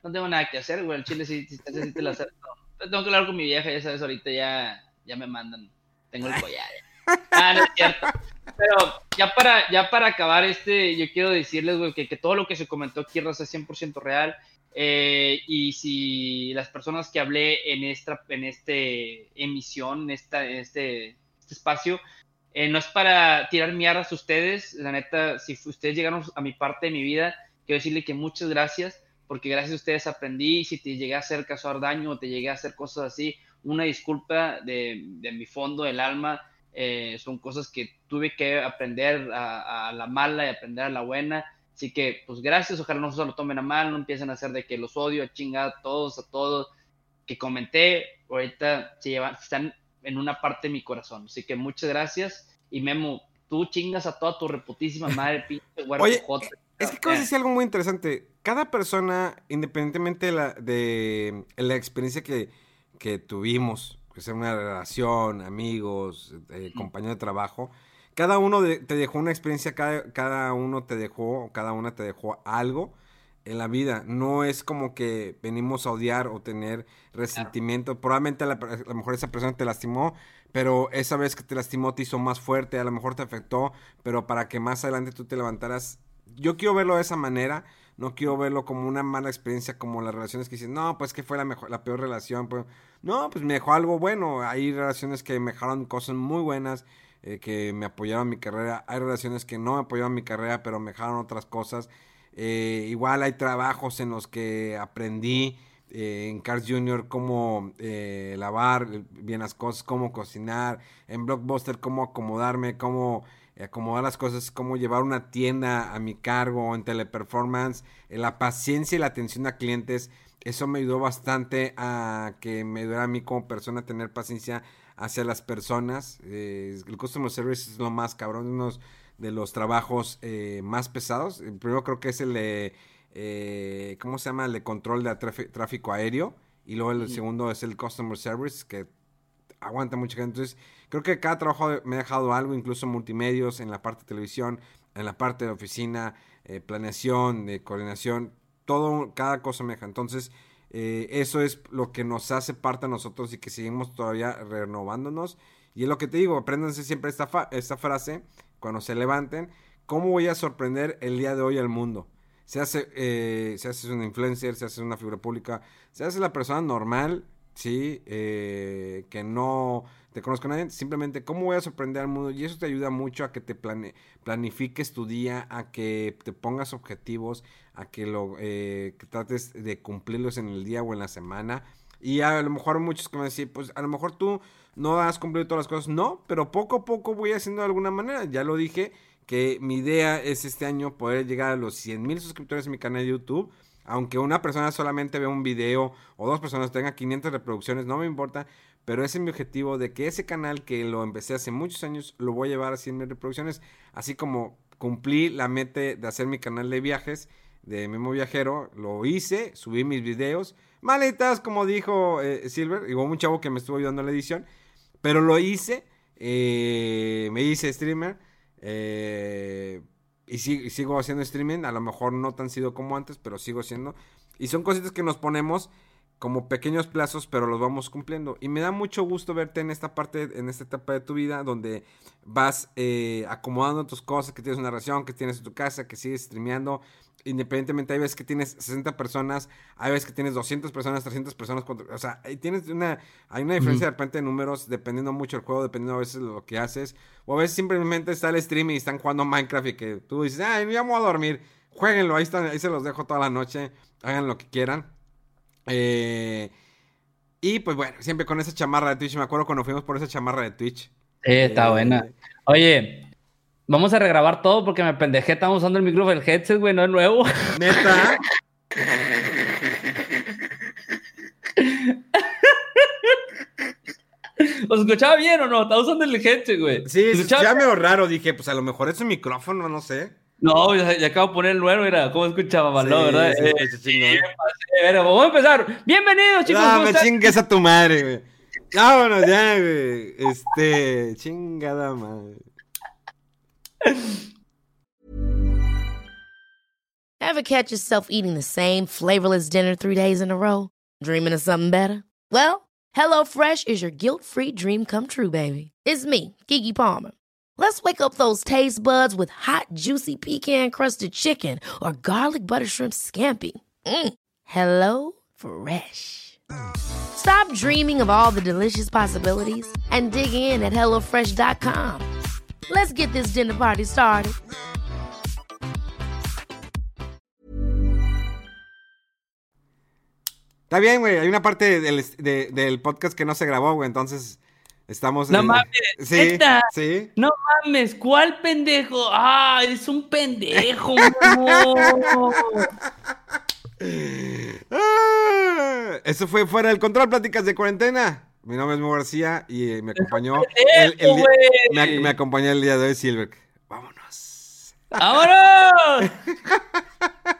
No, tengo nada que hacer, güey. El chile sí, sí, sí te lo acepto. Tengo que hablar con mi vieja, ya sabes, ahorita ya, ya me mandan. Tengo el collar. Ah, no es cierto. Pero ya para, ya para acabar este, yo quiero decirles, güey, que, que, todo lo que se comentó aquí, Raza, es 100% real. Eh, y si las personas que hablé en esta en este emisión, en, esta, este, este espacio, Eh, no es para tirar mierdas a ustedes, la neta, si ustedes llegaron a mi parte de mi vida, quiero decirle que muchas gracias, porque gracias a ustedes aprendí, si te llegué a hacer causar daño o te llegué a hacer cosas así, una disculpa de, de mi fondo del alma, eh, son cosas que tuve que aprender a, la mala y aprender a la buena, así que pues gracias, ojalá no se lo tomen a mal, no empiecen a hacer de que los odio, a chingar a todos, a todos que comenté, ahorita se llevan, están en una parte de mi corazón. Así que muchas gracias. Y Memo, tú chingas a toda tu reputísima madre, pinche Oye, es que acabas de decir algo muy interesante. Cada persona, independientemente de la, de la experiencia que, que tuvimos, que sea una relación, amigos, eh, compañero de trabajo, cada uno te dejó una experiencia, cada, cada uno te dejó, cada una te dejó algo en la vida. No es como que venimos a odiar o tener resentimiento. Probablemente a, lo mejor esa persona te lastimó, pero esa vez que te lastimó te hizo más fuerte, a lo mejor te afectó, pero para que más adelante tú te levantaras. Yo quiero verlo de esa manera. No quiero verlo como una mala experiencia, como las relaciones que dicen, no, pues que fue la, mejor, la peor relación. Pues, no, pues me dejó algo bueno. Hay relaciones que me dejaron cosas muy buenas, eh, que me apoyaron mi carrera. Hay relaciones que no me apoyaron mi carrera, pero me dejaron otras cosas. Eh, igual hay trabajos en los que aprendí eh, en Cars Jr. cómo eh, lavar bien las cosas, cómo cocinar, en Blockbuster cómo acomodarme, cómo acomodar las cosas, cómo llevar una tienda a mi cargo, en Teleperformance, la paciencia y la atención a clientes. Eso me ayudó bastante a que me ayudara a mí como persona a tener paciencia hacia las personas. el customer service es lo más cabrón, unos de los trabajos eh, más pesados. El primero creo que es el de, eh, ¿cómo se llama? El de control de tráfico aéreo. Y luego el segundo es el Customer Service, que aguanta mucha gente. Entonces, creo que cada trabajo me ha dejado algo, incluso multimedios, en la parte de televisión, en la parte de oficina, eh, planeación, de coordinación, todo, cada cosa me deja. Entonces, eso es lo que nos hace parte a nosotros y que seguimos todavía renovándonos. Y es lo que te digo, apréndanse siempre esta, esta frase cuando se levanten, ¿cómo voy a sorprender el día de hoy al mundo? Se hace, eh, se hace una influencer, se hace una figura pública, se hace la persona normal, ¿sí? Eh, que no te conozco a nadie, simplemente cómo voy a sorprender al mundo y eso te ayuda mucho a que te planifiques tu día, a que te pongas objetivos, a que lo eh, que trates de cumplirlos en el día o en la semana. Y a lo mejor muchos que me decir, pues a lo mejor tú no has cumplido todas las cosas, no, pero poco a poco voy haciendo de alguna manera. Ya lo dije, que mi idea es este año poder llegar a los 100 mil suscriptores en mi canal de YouTube. Aunque una persona solamente vea un video o dos personas tengan 500 reproducciones, no me importa. Pero ese es mi objetivo de que ese canal que lo empecé hace muchos años lo voy a llevar a 100 mil reproducciones. Así como cumplí la meta de hacer mi canal de viajes de Memo Viajero, lo hice, subí mis videos. Maletas, como dijo eh, Silver, y hubo un chavo que me estuvo ayudando en la edición. Pero lo hice, eh, me hice streamer. Eh, y, sigo haciendo streaming, a lo mejor no tan sido como antes, pero sigo haciendo. Y son cositas que nos ponemos como pequeños plazos, pero los vamos cumpliendo. Y me da mucho gusto verte en esta parte, en esta etapa de tu vida, donde vas eh, acomodando tus cosas, que tienes una relación, que tienes en tu casa, que sigues streameando, independientemente, hay veces que tienes 60 personas, hay veces que tienes 200 personas, 300 personas, o sea, tienes una, hay una diferencia de repente de números dependiendo mucho del juego, dependiendo a veces de lo que haces, o a veces simplemente está el stream y están jugando Minecraft y que tú dices, ay, ya me voy a dormir, jueguenlo, ahí, están, ahí se los dejo toda la noche, hagan lo que quieran. Eh, y pues bueno, siempre con esa chamarra de Twitch, me acuerdo cuando fuimos por esa chamarra de Twitch. Sí, está eh, buena. Oye, Vamos a regrabar todo porque me pendejé. Estamos usando el micrófono del headset, güey, no es nuevo. Neta. ¿Os escuchaba bien o no? Estaba usando el headset, güey. Sí, ya me raro. Dije, pues a lo mejor es un micrófono, no sé. No, ya, acabo de poner el nuevo, era ¿cómo escuchaba malo, verdad? Sí, eh, sí, vamos a empezar. Bienvenidos, chicos. No, me chingues a tu madre, güey. Vámonos ya, güey. Este, chingada madre. Ever catch yourself eating the same flavorless dinner three days in a row? Dreaming of something better? Well, HelloFresh is your guilt-free dream come true, baby. It's me, Kiki Palmer. Let's wake up those taste buds with hot, juicy pecan-crusted chicken or garlic butter shrimp scampi. Mm. Hello Fresh. Stop dreaming of all the delicious possibilities and dig in at HelloFresh.com. Let's get this dinner party started. Está bien, güey. Hay una parte del, de- del podcast que no se grabó, güey. Entonces, estamos. No eh, mames, Sí, ¿neta? sí. No mames, ¿cuál pendejo? Ah, eres un pendejo. Ah, eso fue fuera del control, pláticas de cuarentena. Mi nombre es Mo García y eh, me acompañó. el- el güey. me, me acompañó el día de hoy, Silver. Vámonos. ¡Vámonos!